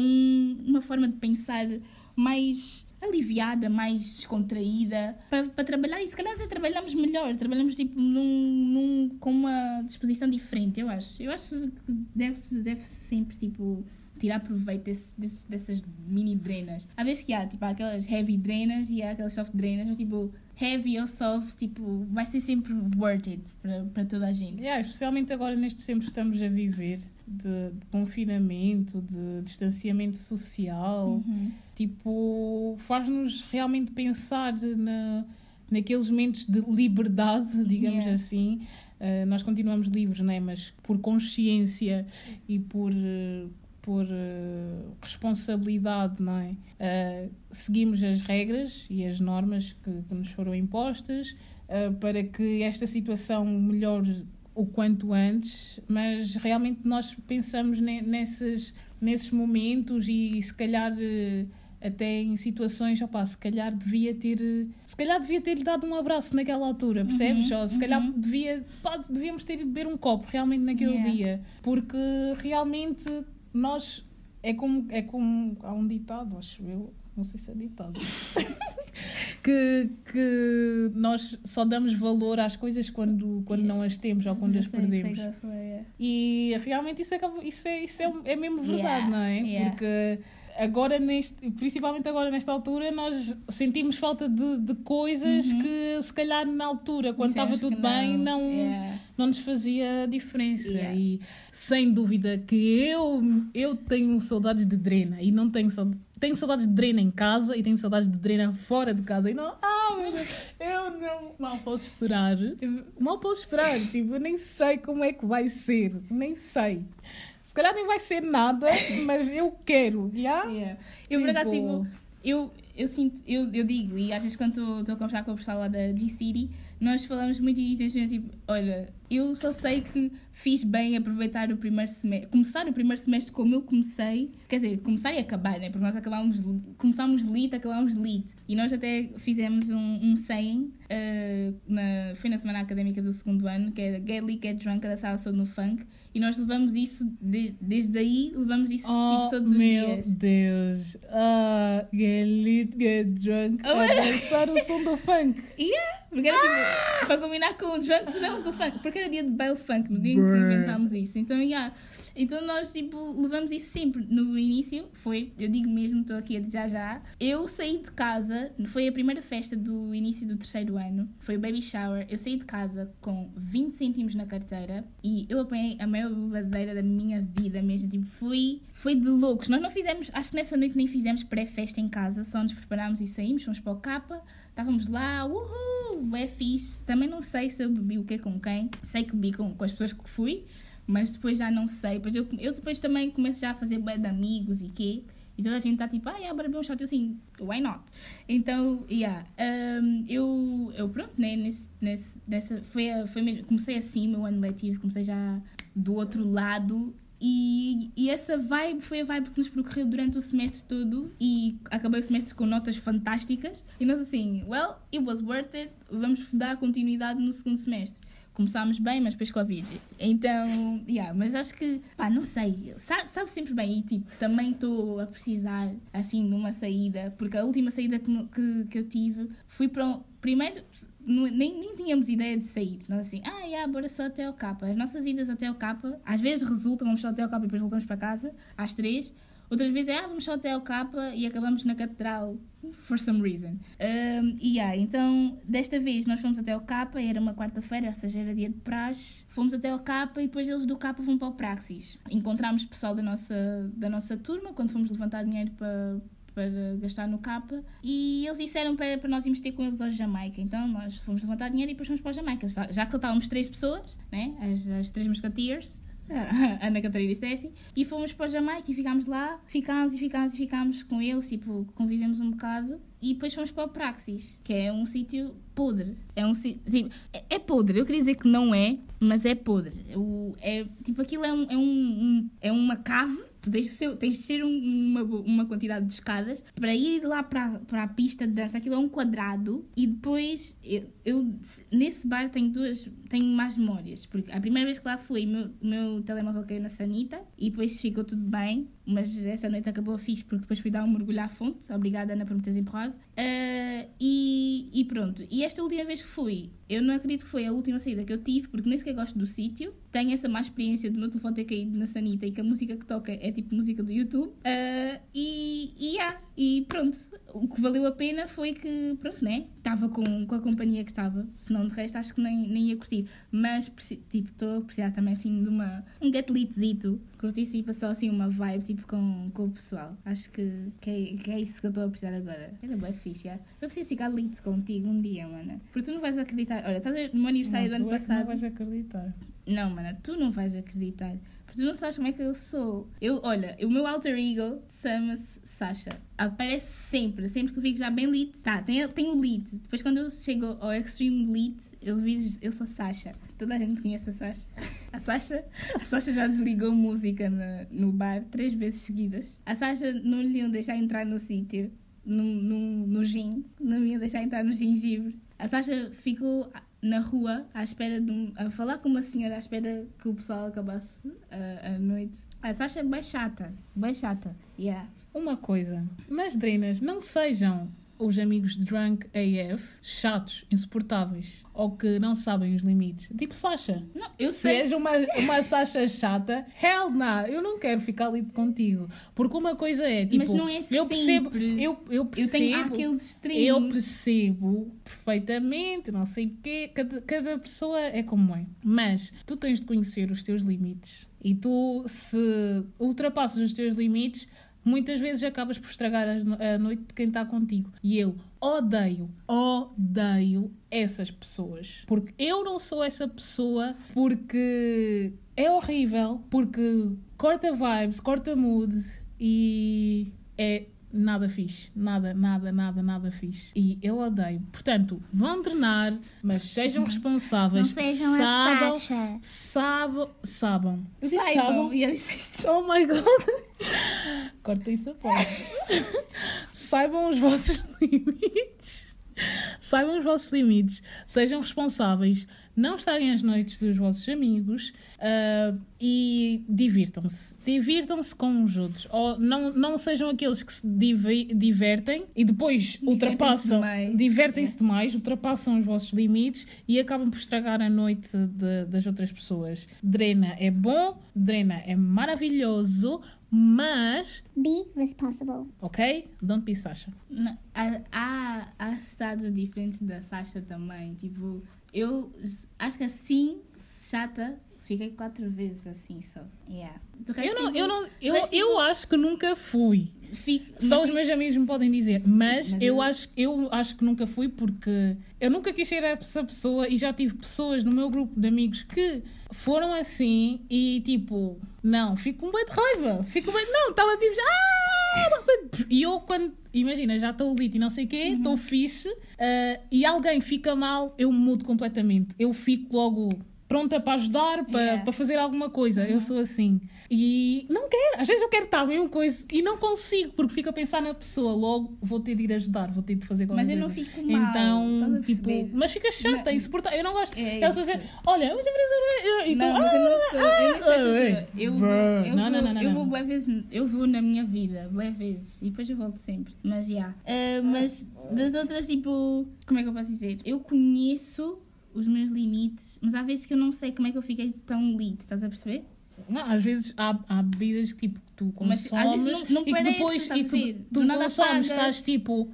uma forma de pensar mais aliviada, mais descontraída para, para trabalhar e se calhar até trabalhamos melhor, trabalhamos tipo num, num, com uma disposição diferente, eu acho. Eu acho que deve-se deve sempre tipo tirar proveito desse, desse, dessas mini drenas. Às vezes que há, tipo, há aquelas heavy drenas e há aquelas soft drenas, mas tipo, heavy ou soft, tipo, vai ser sempre worth it para, toda a gente. Yeah, especialmente agora neste tempo que estamos a viver de, de confinamento, de distanciamento social, Uhum. tipo, faz-nos realmente pensar na, naqueles momentos de liberdade, digamos Yeah. assim. Uh, nós continuamos livres, né? mas por consciência e por, uh, por uh, responsabilidade, não é? Uh, seguimos as regras e as normas que, que nos foram impostas uh, para que esta situação melhore o quanto antes, mas realmente nós pensamos ne- nesses, nesses momentos e se calhar eh, até em situações, opá, se calhar devia ter eh, se calhar devia ter dado um abraço naquela altura, percebes? Ou se calhar uhum. devia, pá, devíamos ter ido beber um copo realmente naquele Yeah. dia, porque realmente nós é como, é como há um ditado, acho eu, não sei se é ditado. que, que nós só damos valor às coisas quando, quando não as temos ou quando as perdemos. foi, é. E realmente isso, acaba, isso, é, isso é, é mesmo verdade, Yeah, não é? yeah. Porque agora, neste, principalmente agora nesta altura, nós sentimos falta de, de coisas Uhum. que se calhar na altura, quando estava tudo que bem, não, Yeah. não nos fazia diferença. Yeah. E sem dúvida que eu, eu tenho saudades de drena e não tenho saudades. Tenho saudades de drena em casa e tenho saudades de drena fora de casa. E não, ah, meu Deus, eu não mal posso esperar. Mal posso esperar. Tipo, eu nem sei como é que vai ser. Nem sei. Se calhar nem vai ser nada, mas eu quero. Yeah? Yeah. Eu, por acaso, tipo, eu, eu sinto, eu, eu digo, e às vezes quando estou a conversar com o pessoal lá da G-City, nós falamos muito e dizemos tipo, olha, eu só sei que fiz bem aproveitar o primeiro semestre, começar o primeiro semestre como eu comecei, quer dizer, começar e acabar, né? Porque nós acabámos, começámos lit, acabámos lit. E nós até fizemos um, um saying, uh, na, foi na semana académica do segundo ano, que era Get Lit, Get Drunk, a dançar no funk. E nós levamos isso, de- desde aí, levamos isso tipo, todos os Oh, meu dias. Deus. Ah, get lit, get drunk. Oh, a é? dançar o som do funk. Yeah, porque era tipo, para combinar com o drunk, fizemos o funk, porque era dia de baile funk, no dia em que inventámos isso. Então, yeah. Então nós, tipo, levamos isso sempre. No início, foi, eu digo mesmo, estou aqui a dizer já, eu saí de casa, foi a primeira festa do início do terceiro ano, foi o baby shower, eu saí de casa com 20 cêntimos na carteira e eu apanhei a maior bebadeira da minha vida mesmo, tipo, fui, foi de loucos. Nós não fizemos, acho que nessa noite nem fizemos pré-festa em casa, só nos preparámos e saímos, fomos para o capa, Estávamos lá, uhul, é fixe. Também não sei se eu bebi o que com quem. Sei que bebi com, com as pessoas que fui, mas depois já não sei. Depois eu, eu depois também começo já a fazer bué de amigos e quê. E toda a gente está tipo, ah, yeah, bora beber um shot. Eu assim, why not? Então, yeah. um, eu, eu, pronto, né, nesse, nesse, nessa, foi, foi mesmo, comecei assim, meu ano letivo, comecei já do outro lado. E, e essa vibe foi a vibe que nos percorreu durante o semestre todo e acabei o semestre com notas fantásticas e nós assim, well, it was worth it, vamos dar continuidade no segundo semestre. Começámos bem, mas depois Covid. Então, yeah, mas acho que, pá, não sei, sabe, sabe sempre bem e tipo, também estou a precisar, assim, de uma saída, porque a última saída que, que, que eu tive fui para um, primeiro, nem, nem tínhamos ideia de sair. Nós assim, ah, yeah, bora só até ao capa. As nossas idas até ao capa, às vezes resultam, vamos só até ao capa e depois voltamos para casa, às três. Outras vezes é, ah, vamos só até ao capa e acabamos na catedral, for some reason. Um, e yeah, então, desta vez nós fomos até ao capa, era uma quarta-feira, ou seja, era dia de praxe. Fomos até ao capa e depois eles do capa vão para o Praxis. Encontramos pessoal da nossa, da nossa turma, quando fomos levantar dinheiro para para gastar no capa e eles disseram para, para nós irmos ter com eles ao Jamaica. Então nós fomos levantar dinheiro e depois fomos para o Jamaica. Já, já que estávamos três pessoas, né? as, as três musketeers, Ana Catarina e Steffi, e fomos para Jamaica e ficámos lá, ficámos e ficámos e ficámos com eles, tipo, convivemos um bocado. E depois fomos para o Praxis, que é um sítio podre. É um. Tipo, é, é podre, eu queria dizer que não é, mas é podre. O, é, tipo, aquilo é, um, é, um, um- é uma cave Tu tens de ser, tens de ser um- uma, uma quantidade de escadas para ir lá para, para a pista de dança. Aquilo é um quadrado e depois eu, eu nesse bar tenho duas, tenho mais memórias. Porque a primeira vez que lá fui, o meu, meu telemóvel caiu na sanita e depois ficou tudo bem. Mas essa noite acabou fixe porque depois fui dar um mergulho à fonte. Obrigada, Ana, por me teres empurrado. Ah, e, e pronto. E esta última vez que fui, eu não acredito que foi a última saída que eu tive, porque nem sequer gosto do sítio. Tenho essa má experiência do meu telefone ter caído na sanita e que a música que toca é tipo música do YouTube. Ah, e, e, yeah, e pronto. O que valeu a pena foi que, pronto, né? Estava com, com a companhia que estava. Senão, de resto, acho que nem, nem ia curtir. Mas, tipo, estou a precisar também, assim, de uma, um gatelitzito. Curtir, assim, passar, assim, uma vibe, tipo, com, com o pessoal. Acho que, que, é, que é isso que eu estou a precisar agora. Era bem Eu preciso ficar lit contigo um dia, mana. Porque tu não vais acreditar. Olha, estás no meu aniversário Não, do ano tu é passado. não vais acreditar. Não, mana, tu não vais acreditar. Porque tu não sabes como é que eu sou. Eu, olha, o meu alter ego chama-se Sasha. Aparece sempre, sempre que eu fico já bem lit. Tá, tem, tem o lit. Depois quando eu chego ao extreme lit, eu vejo, eu sou Sasha. Toda a gente conhece a Sasha. A Sasha, a Sasha já desligou música na- no bar três vezes seguidas. A Sasha não lhe iam deixar entrar no sítio, no, no, no gin. Não me iam deixar entrar no gengibre. A Sasha ficou na rua à espera de um, a falar com uma senhora à espera que o pessoal acabasse a, a noite. A Sasha é bem chata, bem chata. Yeah. Uma coisa, nas drenas não sejam os amigos drunk AF, chatos, insuportáveis, ou que não sabem os limites. Tipo Sasha. Não, eu sei. Seja uma, uma Sasha chata, hell nah, eu não quero ficar ali contigo. Porque uma coisa é, tipo, Mas não é eu percebo, sempre. eu, eu Eu percebo, tenho aqueles extremos. eu percebo perfeitamente, não sei o quê, cada, cada pessoa é como é. Mas tu tens de conhecer os teus limites. E tu, se ultrapassas os teus limites, muitas vezes acabas por estragar a noite de quem está contigo. E eu odeio, odeio essas pessoas. Porque eu não sou essa pessoa, porque é horrível, porque corta vibes, corta mood e é nada fixe. Nada, nada, nada, nada fixe. E eu odeio. Portanto, vão treinar, mas sejam responsáveis. Não sejam a saibam, Sasha. Sabam. Eu disse Saibam. sabam. E eu disse isto. Oh my god! Corta isso a parte. Saibam os vossos limites. Saibam os vossos limites. Sejam responsáveis. Não estraguem as noites dos vossos amigos. ah, e divirtam-se. Divirtam-se com os outros. Ou não, não sejam aqueles que se divertem e depois ultrapassam. demais. Divertem-se demais, ultrapassam os vossos limites e acabam por estragar a noite de- das outras pessoas. Drena é bom, Drena é maravilhoso, mas, Be responsible. ok? Don't be Sasha. Não, há, há, há estados diferentes da Sasha também. Tipo, eu acho que assim, chata, fiquei quatro vezes assim só. Yeah. Eu não, eu não, eu, eu acho que nunca fui. fico- Só os meus isso- amigos me podem dizer, mas, mas eu, acho, eu acho que nunca fui porque eu nunca quis ser essa pessoa e já tive pessoas no meu grupo de amigos que foram assim e tipo, não, fico com bem de raiva, fico bem, não, estava tipo, ah! e eu quando, imagina, já estou lit e não sei o quê, Uhum. estou fixe ah, e alguém fica mal, eu mudo completamente, eu fico logo pronta para ajudar, para, Yeah. para fazer alguma coisa, Uhum. eu sou assim. E não quero, às vezes eu quero estar bem uma coisa e não consigo, porque fico a pensar na pessoa, logo vou ter de ir ajudar, vou ter de fazer qualquer Mas eu coisa. não fico mal. Então, a tipo, mas fica chata, Não. insuportável. Eu não gosto. É Ela só isso. dizer, olha, mas eu preciso. E tu, não, mas eu não sou, eu não sou ah. Eu vou, eu Não, vou, não, não, não, eu vou vezes, eu vou na minha vida, bué vezes, e depois eu volto sempre. Mas já. Ah, mas das outras, tipo, como é que eu posso dizer? Eu conheço os meus limites, mas há vezes que eu não sei como é que eu fiquei tão lit, estás a perceber? Não, às vezes há, há bebidas que tipo, tu Mas, consomes vezes, não- não e que depois estás e a tu, ver? tu nada consomes, estás tipo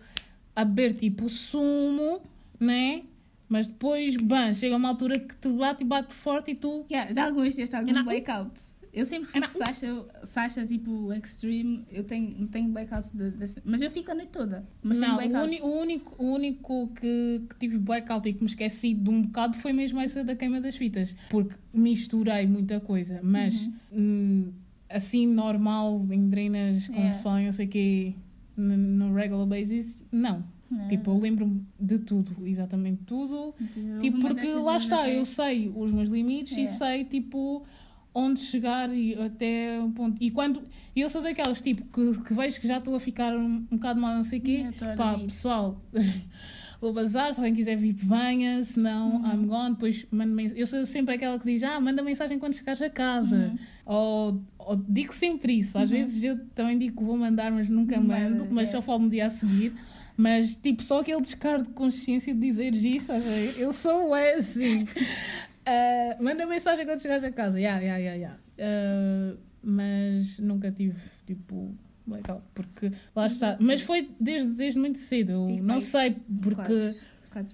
a beber tipo sumo, né? Mas depois, bem, chega uma altura que tu bate e bate forte e tu. Yeah, já alguma vez tiveste algum não. blackout? Eu sempre fico não. Sasha, Sasha, tipo, extreme, eu tenho, tenho blackouts, de, de- mas eu fico a noite toda. Mas não, tenho o, uni- o único, o único que, que tive blackout e que me esqueci de um bocado foi mesmo essa da queima das fitas. Porque misturei muita coisa, mas hum, assim normal, em drenas, com Yeah. pessoal e não sei o quê, no, no regular basis, não. Não. Tipo, eu lembro-me de tudo, exatamente tudo. Houve Tipo, porque lá está, eu sei os meus limites e É. sei, tipo, onde chegar e até um ponto. E quando. Eu sou daquelas tipo que, que vejo que já estou a ficar um, um bocado mal, não sei o quê. Pá, pessoal. Vou bazar, se alguém quiser vir, venha, se não, Uhum. I'm gone. Depois mando mensagem. Eu sou sempre aquela que diz: Ah, manda mensagem quando chegares a casa. Uhum. Ou, ou digo sempre isso. Às vezes eu também digo que vou mandar, mas nunca mando, mas é. só falo no dia a seguir. Mas, tipo, só aquele descargo de consciência de dizer isso, eu sou é assim. Ah, manda mensagem quando chegares a casa, ya, ya, ya, ya. Ah, mas nunca tive, tipo, legal, porque lá está. Mas foi desde, desde muito cedo, eu Tive não sei, porque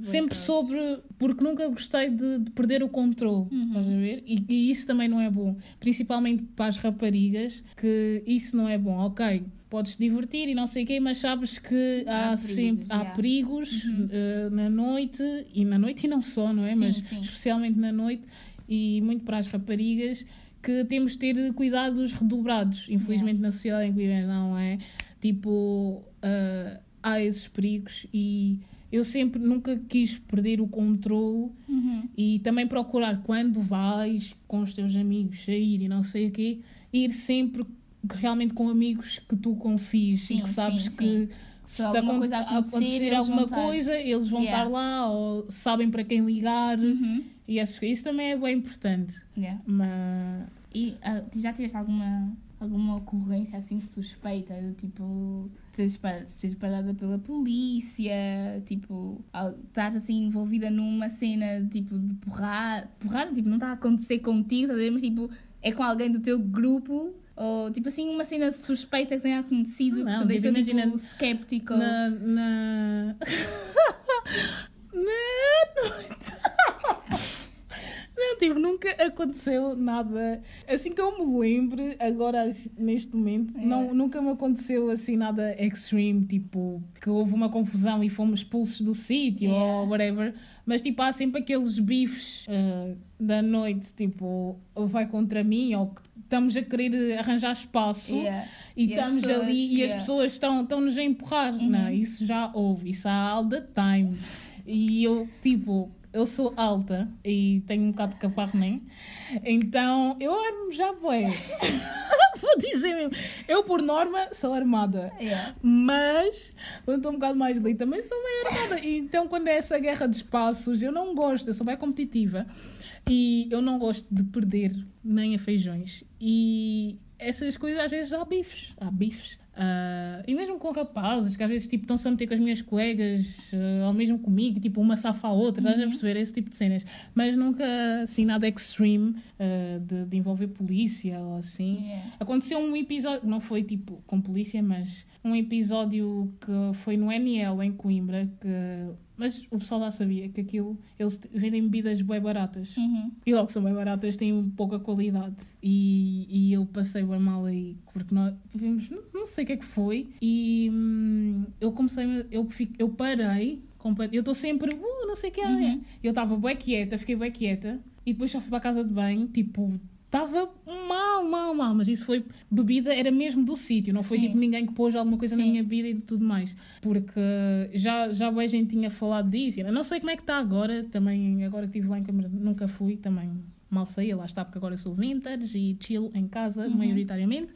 sempre sobre. Porque nunca gostei de, de perder o controle, Uhum. estás a ver? E, e isso também não é bom. Principalmente para as raparigas, que isso não é bom. Ok, podes divertir e não sei o quê, mas sabes que há, Há sempre perigos, há yeah. perigos Uhum. eh, na noite, e na noite e não só, não é? Sim, mas sim. especialmente na noite, e muito para as raparigas, que temos de ter cuidados redobrados. Infelizmente na sociedade em que vivemos, não é? Tipo, eh, há esses perigos e eu sempre nunca quis perder o controle Uhum. e também procurar quando vais com os teus amigos sair e não sei o quê, ir sempre realmente com amigos que tu confies Sim, e que sabes sim, que Se se te alguma acontecer, eles alguma coisa, eles vão Yeah. estar lá ou sabem para quem ligar Uhum. e essas coisas. Isso também é bem importante. Yeah. Mas E tu já tiveste alguma, alguma ocorrência assim suspeita? Tipo, seres, par- seres parada pela polícia, tipo, estás assim envolvida numa cena tipo de porrada, porrada, tipo, não está a acontecer contigo, estás a ver? Mas tipo, é com alguém do teu grupo. Ou tipo assim, uma cena suspeita que tenha acontecido Não, que tipo, tipo, imagina- skeptical. na. na... na noite. Não, tipo, nunca aconteceu nada. Assim que eu me lembre, agora assim, neste momento, É. não, nunca me aconteceu assim nada extreme, tipo, que houve uma confusão e fomos expulsos do sítio Yeah. ou whatever. Mas tipo, há sempre aqueles bifes ah, da noite, tipo, ou vai contra mim, ou que estamos a querer arranjar espaço. Yeah. E, E estamos pessoas, ali e as yeah. pessoas estão, estão-nos a empurrar. Uhum. Não, isso já houve, isso há all the time. E eu, tipo, eu sou alta e tenho um bocado de caparro, nem. Então eu armo já bué. Vou dizer mesmo. Eu, por norma, sou armada. Yeah. Mas, quando estou um bocado mais ali, também sou bem armada. Então, quando é essa guerra de espaços, eu não gosto, eu sou bem competitiva. E eu não gosto de perder nem a feijões. E essas coisas, às vezes, há bifes. Há bifes. Ah, e mesmo com rapazes, que às vezes tipo, estão-se a meter com as minhas colegas, ah, ou mesmo comigo, tipo, uma safa a outra, estás a perceber esse tipo de cenas. Mas nunca, assim, nada extreme ah, de, de envolver polícia ou assim. Yeah. Aconteceu um episódio, não foi tipo com polícia, mas um episódio que foi no NL em Coimbra, que mas o pessoal já sabia que aquilo, eles vendem bebidas bem baratas. Uhum. E logo são bem baratas, têm pouca qualidade. E, e eu passei bem mal aí, porque nós vimos, não, sei o que é que foi. E hum, eu comecei, eu, eu parei, eu estou sempre, uh, não sei o que é. Uhum. Eu estava bem quieta, fiquei bem quieta. E depois só fui para a casa de banho, tipo, estava mal, mal, mal. Mas isso foi bebida, era mesmo do sítio, não foi Sim. tipo ninguém que pôs alguma coisa na Sim. minha bebida e tudo mais. Porque já, já bem gente tinha falado disso. Eu não sei como é que está agora, também agora que estive lá em Câmara, nunca fui, também mal saía, lá está, porque agora sou vintage e chill em casa, Uhum. maioritariamente.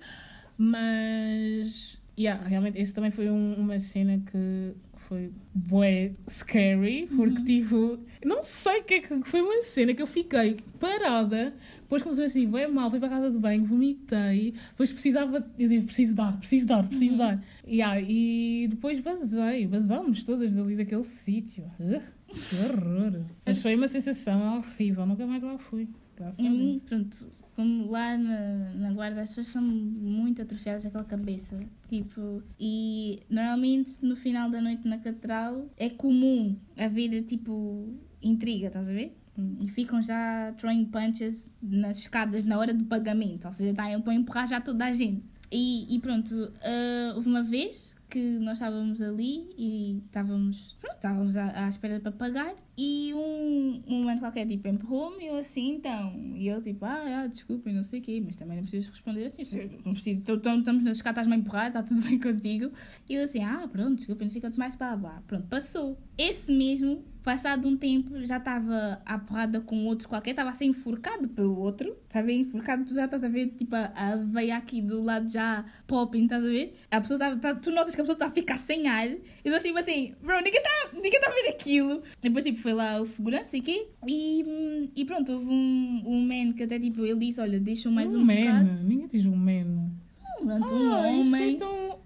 Mas, yeah, realmente, esse também foi um- uma cena que foi bué scary, porque Uhum. tipo, não sei o que é que foi uma cena que eu fiquei parada, depois começou assim, bué mal, fui para a casa de banho, vomitei, depois precisava, eu disse, preciso dar, preciso dar, preciso Uhum. dar. Yeah, e depois vazei, vazamos todas dali daquele sítio. Uh, que horror. Mas foi uma sensação horrível, nunca mais lá fui. Graças Deus. pronto, como lá na, na guarda as pessoas são muito atrofiadas daquela cabeça. Tipo, e normalmente no final da noite na catedral é comum haver tipo intriga, estás a ver? E ficam já throwing punches nas escadas na hora do pagamento, ou seja, estão a empurrar já toda a gente. E, e pronto, ah, houve uma vez que nós estávamos ali e estávamos, pronto, estávamos à, à espera para pagar e um, um momento qualquer tipo empurrou-me e eu assim então e ele tipo ah, ah desculpa não sei o quê mas também não precisas responder assim não preciso, estamos nas escadas estás-me a empurrar está tudo bem contigo. E eu assim ah pronto desculpa não sei quanto mais blá blá pronto passou. Esse mesmo passado um tempo, já estava à porrada com outro qualquer, estava a ser enforcado pelo outro. Estava enforcado, tu já estás a ver, tipo, a, a veia aqui do lado já popping, estás a ver? A pessoa tá, tá- tu notas que a pessoa está a ficar sem ar. E eu tipo assim, bro, ninguém está ninguém tá a ver aquilo. Depois, tipo, foi lá o segurança e quê? E, e pronto, houve um, um man que até, tipo, ele disse, olha, deixa mais um, um bocado. man. Ninguém diz um man. Pronto, um isso homem. tão...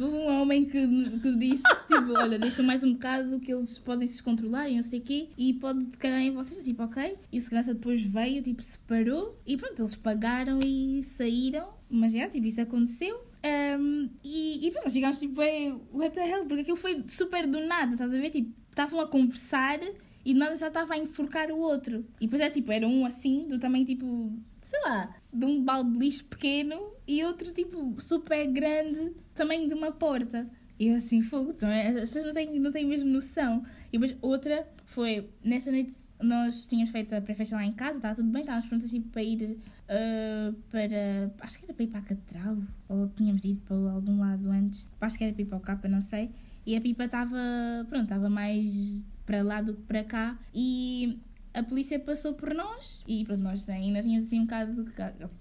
houve um homem que, que disse, tipo, olha, deixa mais um bocado que eles podem se descontrolar e não sei o quê, e pode cagar em vocês, tipo, ok. E o segurança depois veio, tipo, separou, e pronto, eles pagaram e saíram, mas já, tipo, isso aconteceu. Ahm, e, e pronto, chegámos, tipo, é, what the hell, porque aquilo foi super do nada, estás a ver? Tipo, estavam a conversar e de nada já estava a enforcar o outro. E depois é tipo, era um assim, do tamanho tipo, sei lá, de um balde de lixo pequeno e outro tipo super grande, tamanho de uma porta. E eu assim, fogo, então, é, as pessoas não têm, não têm mesmo noção. E depois outra foi, nessa noite nós tínhamos feito a pré-festa lá em casa, estava tudo bem, estávamos prontos tipo, para ir ah, para. Acho que era para ir para a catedral, ou tínhamos ido para algum lado antes. Acho que era para ir para o capa, não sei. E a pipa estava, pronto, estava mais para lá do que para cá. E a polícia passou por nós e pronto, nós ainda tínhamos assim um bocado de.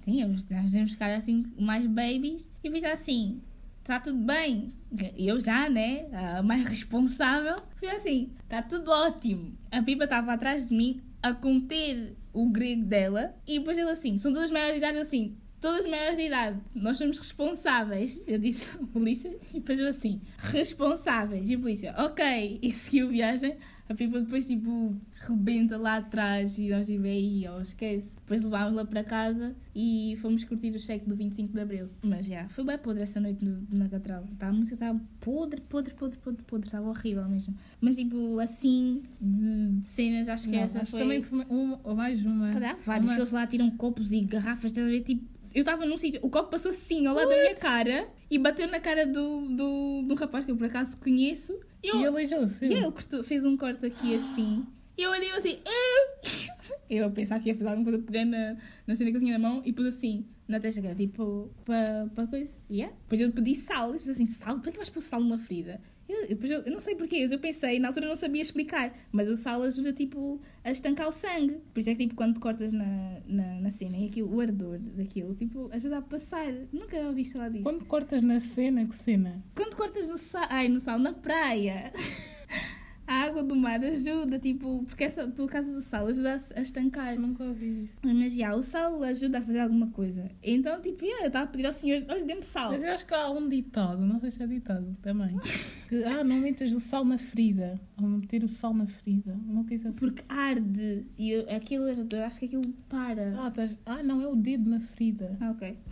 Tínhamos, nós tínhamos cara assim mais babies. E fiz assim, está tudo bem. Eu já, né, a mais responsável, fui assim, está tudo ótimo. A pipa estava atrás de mim a conter o grego dela e depois ele assim, são todas maiores de idade, assim, todas maiores de idade, nós somos responsáveis. Eu disse à polícia e depois eu assim, responsáveis. E a polícia, ok, e seguiu viagem. A pipa depois, tipo, rebenta lá atrás e nós, tipo, aí, ó, esquece. Depois levámos-la para casa e fomos curtir o cheque do 25 de Abril. Mas, já, foi bem podre essa noite no, na Catral. Tá, a música estava podre, podre, podre, podre, podre. Estava horrível mesmo. Mas, tipo, assim, de, de cenas, acho que Não, essa acho foi... também foi uma, ou mais uma. Há vários Uma- que eles lá tiram copos e garrafas, estás a ver? Tipo, eu estava num sítio, o copo passou assim ao lado da minha cara e bateu na cara do, do, do rapaz que eu por acaso conheço. E eu, E aleijou-se. e ele cortou- fez um corte aqui assim. E eu olhei assim. "Ah!" Eu a pensar que ia fazer alguma coisa, peguei na, na cena que eu tinha na mão e pus assim na testa, que era tipo para pa coisa. Yeah. Depois eu pedi sal. E disse assim: sal? Para que vais pôr sal numa ferida? Eu, depois eu, eu não sei porquê, eu pensei, na altura não sabia explicar, mas o sal ajuda tipo a estancar o sangue. Por isso é que tipo quando cortas na, na, na cena e aquilo, o ardor daquilo, tipo, ajuda a passar. Nunca ouvi falar disso. Quando cortas na cena, que cena? Quando cortas no sal, ai, no sal, na praia, a água do mar ajuda, tipo, porque essa, por causa do sal ajuda a, a estancar. Nunca ouvi isso. Mas já, o sal ajuda a fazer alguma coisa. Então, tipo, yeah, eu estava a pedir ao senhor, olha, dê-me sal. Mas eu acho que há um ditado, não sei se é ditado também, que ah, não metas o sal na ferida, ou meter o sal na ferida, uma coisa assim. Porque arde e eu, aquilo, eu acho que aquilo para. Ah, estás- ah, não, é o dedo na ferida. Ah, ok.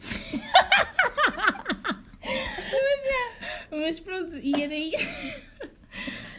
mas, é, mas pronto, e era isso.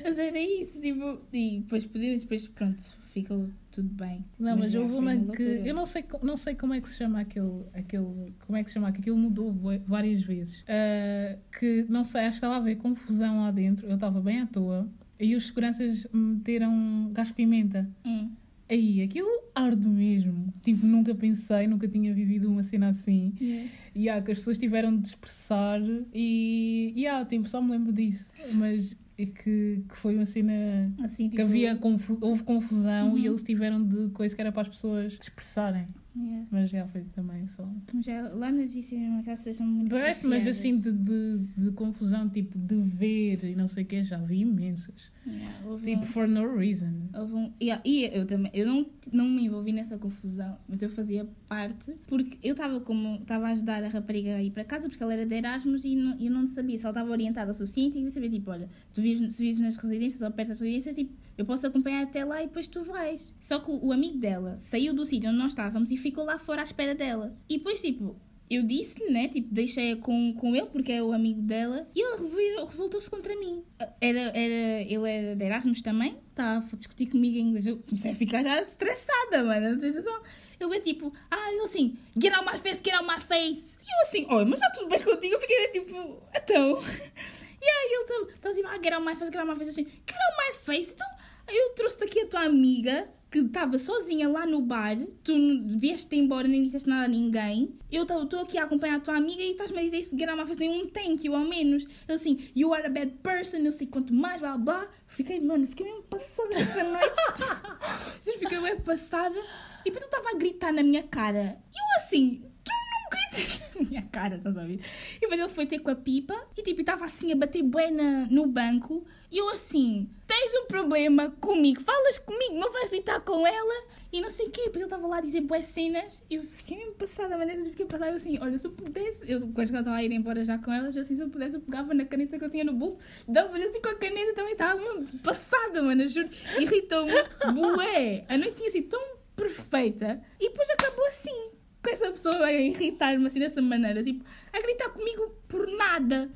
mas era isso, tipo, e depois pedimos, depois pronto, ficou tudo bem. Não, mas, já houve foi uma que. Eu não sei, não sei como é que se chama aquele. aquele como é que se chama? Que aquilo mudou várias vezes. Ah, que não sei, acho que estava a haver confusão lá dentro. Eu estava bem à toa. E os seguranças meteram gás pimenta. Hum. Aí, aquilo arde mesmo. Tipo, nunca pensei, nunca tinha vivido uma cena assim. Yeah. E há que as pessoas tiveram de dispersar e, e há, tipo, só me lembro disso. Mas é que, que foi uma cena Assim, tipo, que havia confu- houve confusão Uhum. e eles tiveram de coisa que era para as pessoas dispersarem. Yeah. Mas já foi também só. Já, lá nas aquelas pessoas são muito resto, mas assim de, de, de confusão, tipo, de ver e não sei o que, já vi imensas. Yeah, Tipo, um- for no reason. Um- yeah, e eu também, eu não, não me envolvi nessa confusão, mas eu fazia parte, porque eu estava como estava a ajudar a rapariga a ir para casa, porque ela era de Erasmus e não, eu não sabia se ela estava orientada o suficiente e queria saber, tipo, olha, tu vives, se vives nas residências ou perto das residências, tipo, eu posso acompanhar até lá e depois tu vais. Só que o, amigo dela saiu do sítio onde nós estávamos e ficou lá fora à espera dela. E depois, tipo, eu disse-lhe, né? Tipo, deixei-a com, com ele, porque é o amigo dela, e ele revoltou-se contra mim. Era, era, ele era de Erasmus também, estava a discutir comigo em inglês. Eu comecei a ficar já estressada, mano, não tens noção? Ele é tipo, ah, ele assim, get out my face, get out my face. E eu assim, oh, mas está tudo bem contigo? Eu fiquei tipo, então. E aí ele estava tipo, ah, get out my face, get out my face. Eu assim, get out my face? Então, eu trouxe-te aqui a tua amiga que estava sozinha lá no bar, tu vieste embora, nem disseste nada a ninguém. Eu estou aqui a acompanhar a tua amiga e estás-me a dizer isso, my face, nem um thank you ao menos. Ele assim, you are a bad person, eu sei quanto mais, blá blá. Fiquei, mano, fiquei mesmo passada essa noite. Juro, fiquei bem passada. E depois ele estava a gritar na minha cara. E eu assim, tu não gritas na minha cara, estás a ver? E depois ele foi ter com a pipa e tipo, estava assim a bater bué na- no banco. E eu assim, tens um problema comigo, falas comigo, não vais gritar com ela e não sei o quê. Depois ele estava lá a dizer bué cenas e eu fiquei passada, mas eu fiquei passada eu assim, olha, se eu pudesse, eu que ela estava a ir embora já com elas, eu assim, se eu pudesse eu pegava na caneta que eu tinha no bolso, dava-lhe assim com a caneta, também estava passada, mano, juro, irritou-me bué. A noite tinha sido tão perfeita e depois acabou assim. Com essa pessoa a irritar-me assim dessa maneira, tipo, a gritar comigo por nada.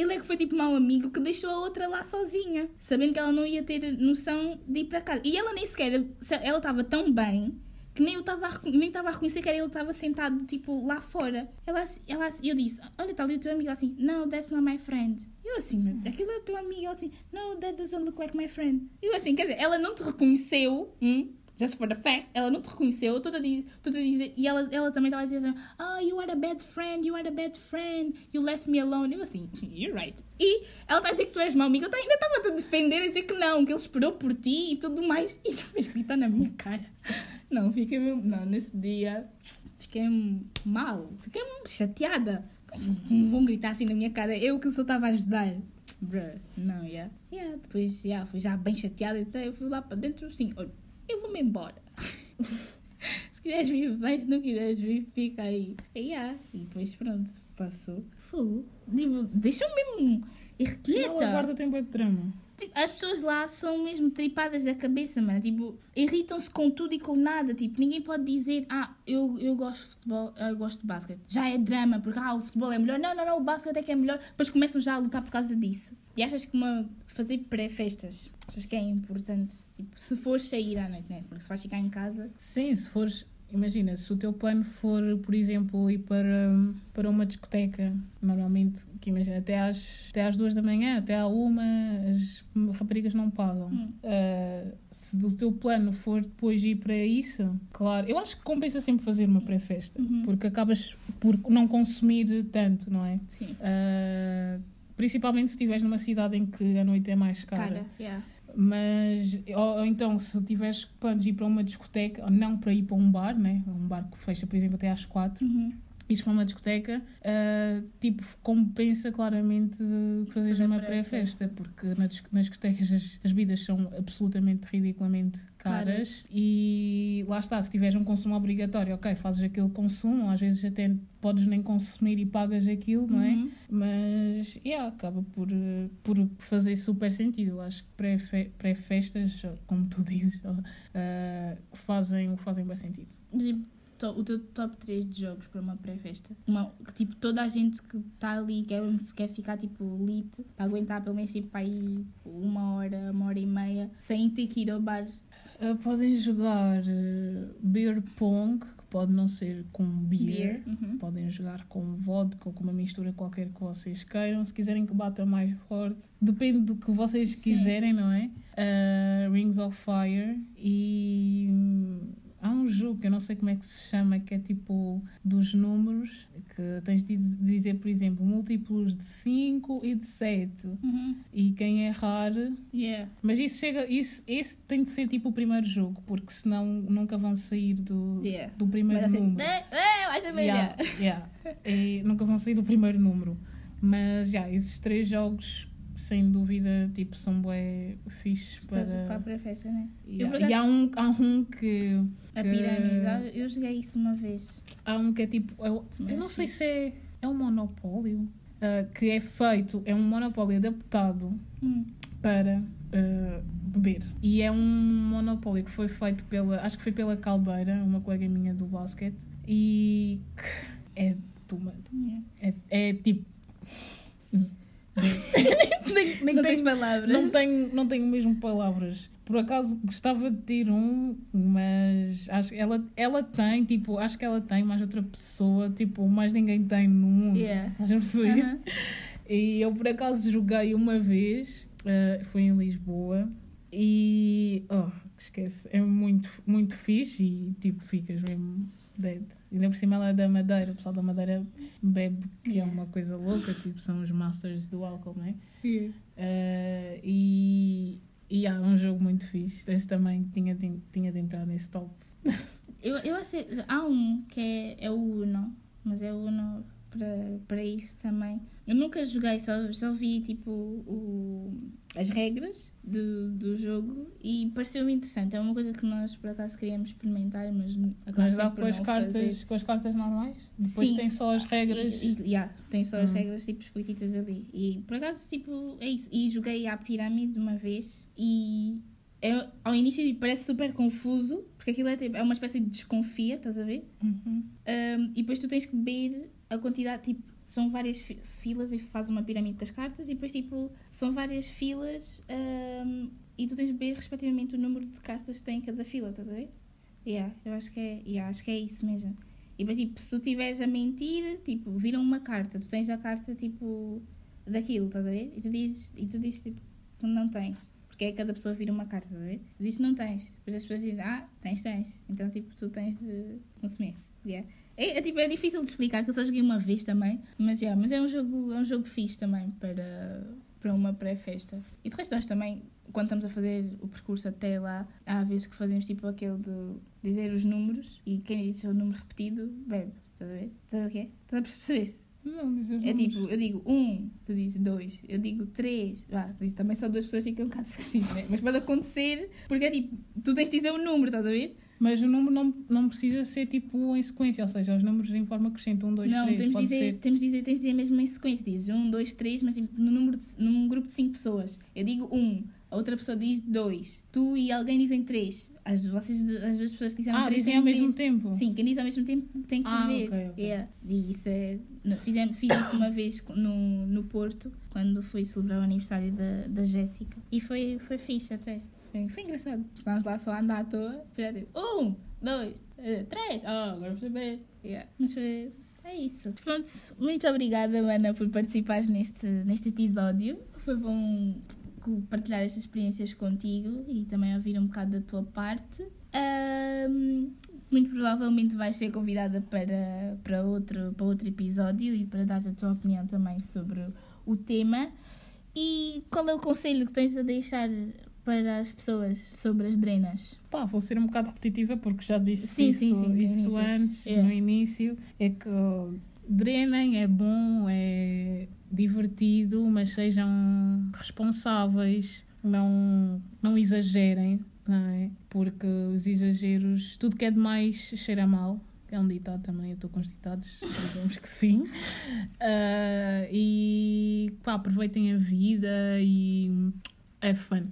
Ele é que foi tipo mau amigo que deixou a outra lá sozinha, sabendo que ela não ia ter noção de ir para casa. E ela nem sequer, se- ela estava tão bem que nem eu estava nem estava a reconhecer que era ele estava sentado tipo lá fora. Ela, ela, eu disse: Olha, está ali o teu amigo. Ela assim: No, that's not my friend. Eu assim, "Mas aquilo é o teu amigo. Ela assim: No, that doesn't look like my friend. Eu assim, quer dizer, ela não te reconheceu. Hum? Just for the fact, ela não te reconheceu, toda a dizer, toda a dizer e ela, ela também estava a dizer assim, oh, you are a bad friend, you are a bad friend, you left me alone. Eu assim, you're right. E ela está a dizer que tu és mau amigo, eu ainda estava a te defender, a dizer que não, que ele esperou por ti e tudo mais, e depois gritar na minha cara. Não, fiquei mesmo, não, nesse dia, fiquei mal, fiquei chateada. Vão gritar assim na minha cara, eu que só estava a ajudar. Bruh, não, yeah. Yeah, depois, yeah, fui já bem chateada, então eu fui lá para dentro, assim, olha, vou-me embora. se quiseres vir, vai, se não quiseres vir, fica aí. E yeah, e depois pronto, passou. Fogo. Tipo, deixou-me mesmo Não, irrequieta. a guarda tem bué de drama. Tipo, as pessoas lá são mesmo tripadas da cabeça, mano. Tipo, irritam-se com tudo e com nada. Tipo, ninguém pode dizer, ah, eu, eu gosto de futebol, eu gosto de basquete. Já é drama, porque ah, o futebol é melhor. Não, não, não, o basquete é que é melhor. Depois começam já a lutar por causa disso. E achas que uma, fazer pré-festas, achas que é importante? Tipo, se fores sair à noite, né? Porque se vais ficar em casa. Sim, se fores. Imagina, se o teu plano for, por exemplo, ir para, para uma discoteca, normalmente, que imagina, até às, até às duas da manhã, até à uma, as raparigas não pagam. Hum. Uh, se o teu plano for depois ir para isso, claro, eu acho que compensa sempre fazer uma pré-festa, Uhum. porque acabas por não consumir tanto, não é? Sim. Uh, principalmente se estiveres numa cidade em que a noite é mais cara. Cara, yeah. Mas, ou, ou então, se tiveres planos de ir para uma discoteca, ou não para ir para um bar, né? Um bar que fecha, por exemplo, até às quatro, Uhum. Ires para uma discoteca, ah, tipo, compensa claramente fazeres Fazer uma pré-festa. porque nas, dis- nas discotecas as, as bebidas são absolutamente ridiculamente caras. Caras. E lá está, se tiveres um consumo obrigatório, ok, fazes aquele consumo, às vezes até podes nem consumir e pagas aquilo, não é? Uhum. Mas, yeah, acaba por, por fazer super sentido. Eu acho que pré-fe- pré-festas, como tu dizes, eh, fazem, fazem bem sentido. To- o teu top 3 de jogos para uma pré-festa. Uma, tipo, toda a gente que está ali quer, quer ficar tipo lit para aguentar pelo menos tipo, aí uma hora, uma hora e meia, sem ter que ir ao bar. Eh, podem jogar eh, beer pong, que pode não ser com beer. Beer. Uhum. Podem jogar com vodka ou com uma mistura qualquer que vocês queiram. Se quiserem que bata mais forte, depende do que vocês Sim. quiserem, não é? Uh, Rings of Fire e há um jogo que eu não sei como é que se chama, que é tipo dos números, que tens de dizer, por exemplo, múltiplos de 5 e de 7. Uhum. E quem errar. Yeah. Mas isso chega. Isso, esse tem de ser tipo o primeiro jogo, porque senão nunca vão sair do, Yeah. do primeiro assim, número. vais a ver, Yeah, yeah. E nunca vão sair do primeiro número. Mas já, esses três jogos, sem dúvida, tipo, são bué fixe Para, para a para. pré-festa, né? Por acaso- E há um, há um que. A que- pirâmide. Eu joguei isso uma vez. Há um que é tipo. Eu, Também eu não sei se é. É um monopólio. ah, que é feito. É um monopólio adaptado Hum. para uh, beber. E é um monopólio que foi feito pela, acho que foi pela Caldeira, uma colega minha do basquete, e que é much. Yeah. É, é tipo. nem, nem Não tenho- tens palavras. não tenho, não tenho mesmo palavras. Por acaso gostava de ter um, mas acho que ela, ela tem, tipo, acho que ela tem mais outra pessoa, tipo, mais ninguém tem no mundo. Yeah. Estás a perceber? Aham. E eu por acaso joguei uma vez, eh, foi em Lisboa, e oh, esquece. É muito, muito fixe e tipo, ficas mesmo dead. Ainda por cima ela é da Madeira, o pessoal da Madeira bebe, que Yeah. é uma coisa louca, tipo, são os masters do álcool, não é? Yeah. Eh, e, e há um jogo muito fixe. Esse também tinha de, tinha de entrar nesse top. Eu, eu acho que há um que é, é o Uno, mas é o Uno para, para isso também. Eu nunca joguei, só, só vi tipo o, as regras do, do jogo e pareceu-me interessante. É uma coisa que nós por acaso queríamos experimentar, mas acabamos Mas sempre com por as, cartas, fazer. com as cartas normais? Depois Sim. tem só as regras. E, e, yeah, tem só as Hum. regras tipo explícitas ali. E por acaso, tipo, é isso. E joguei à pirâmide uma vez e é, ao início tipo, parece super confuso, porque aquilo é, tipo, é uma espécie de desconfia, estás a ver? Um, e depois tu tens que ver a quantidade, tipo, são várias fi- filas e fazes uma pirâmide com as cartas e depois, tipo, são várias filas um, e tu tens de ver respectivamente o número de cartas que tem em cada fila, estás a ver? Yeah, eu acho que é, yeah, acho que é isso mesmo. E depois, tipo, se tu estiveres a mentir, tipo, viram uma carta, tu tens a carta, tipo, daquilo, estás a ver? E tu dizes, e tu dizes tipo, tu não tens. Porque é cada pessoa vira uma carta, estás a ver? Tu dizes não tens. Depois as pessoas dizem, ah, tens, tens. Então, tipo, tu tens de consumir. Yeah. É, é, tipo, é difícil de explicar, que eu só joguei uma vez também. Mas, yeah, mas é um jogo, é um jogo fixe também para, para uma pré-festa. E de resto, nós também, quando estamos a fazer o percurso até lá, há vezes que fazemos tipo aquele de dizer os números e quem diz o número repetido, bebe. Estás a ver? Estás a ver o que é? Estás a perceber isso? Não, diz os É números. tipo, eu digo um, tu dizes dois, eu digo três, vá, dizes, também só duas pessoas ficam um bocado esquecidas, né? Mas pode acontecer, porque é tipo, tu tens de dizer o número, estás a ver? Mas o número não, não precisa ser tipo em sequência, ou seja, os números em forma crescente, 1, 2, não, 3, temos de dizer, ser. temos de dizer, tens de dizer mesmo em sequência, dizes um, dois, três, mas tipo, no número de, num grupo de cinco pessoas. Eu digo um, a outra pessoa diz dois, tu e alguém dizem três. As, vocês, as duas pessoas que disseram Ah, três dizem ao mesmo tempo? Sim, quem diz ao mesmo tempo tem que Ah, ver. ok, ok. Yeah. E isso é. Fizemos, fiz isso uma vez no, no Porto, quando fui celebrar o aniversário da, da Jéssica. E foi, foi fixe até. Foi, engraçado. Estávamos lá só a andar à toa. Já tipo, um, dois, eh, três. Oh, agora vou saber. Yeah. Mas foi. É isso. Pronto, muito obrigada, Ana, por participares neste, neste episódio. Foi bom partilhar estas experiências contigo e também ouvir um bocado da tua parte. Ahm, muito provavelmente vais ser convidada para, para, outro, para outro episódio e para dar a tua opinião também sobre o tema. E qual é o conselho que tens a deixar para as pessoas sobre as drenas? Pá, vou ser um bocado repetitiva porque já disse Sim, isso, sim, sim, no isso início. antes, Yeah. no início. É que ó, drenem, é bom, é divertido, mas sejam responsáveis, não, não exagerem, não é? Porque os exageros, tudo que é demais cheira mal. É um ditado também, eu estou com os ditados, digamos que sim. Ah, e pá, aproveitem a vida e é fun.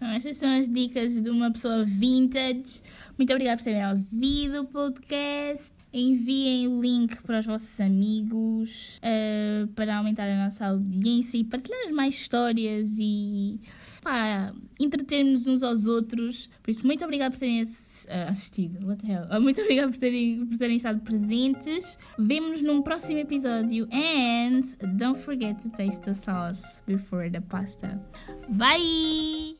Então, estas são as dicas de uma pessoa vintage. Muito obrigada por terem ouvido o podcast. Enviem o link para os vossos amigos eh, para aumentar a nossa audiência e partilhar mais histórias e pá, entretermos uns aos outros. Por isso, muito obrigada por terem ah, assistido. What the hell? Ah, Muito obrigada por terem, por terem estado presentes. Vemo-nos num próximo episódio. And don't forget to taste the sauce before the pasta. Bye!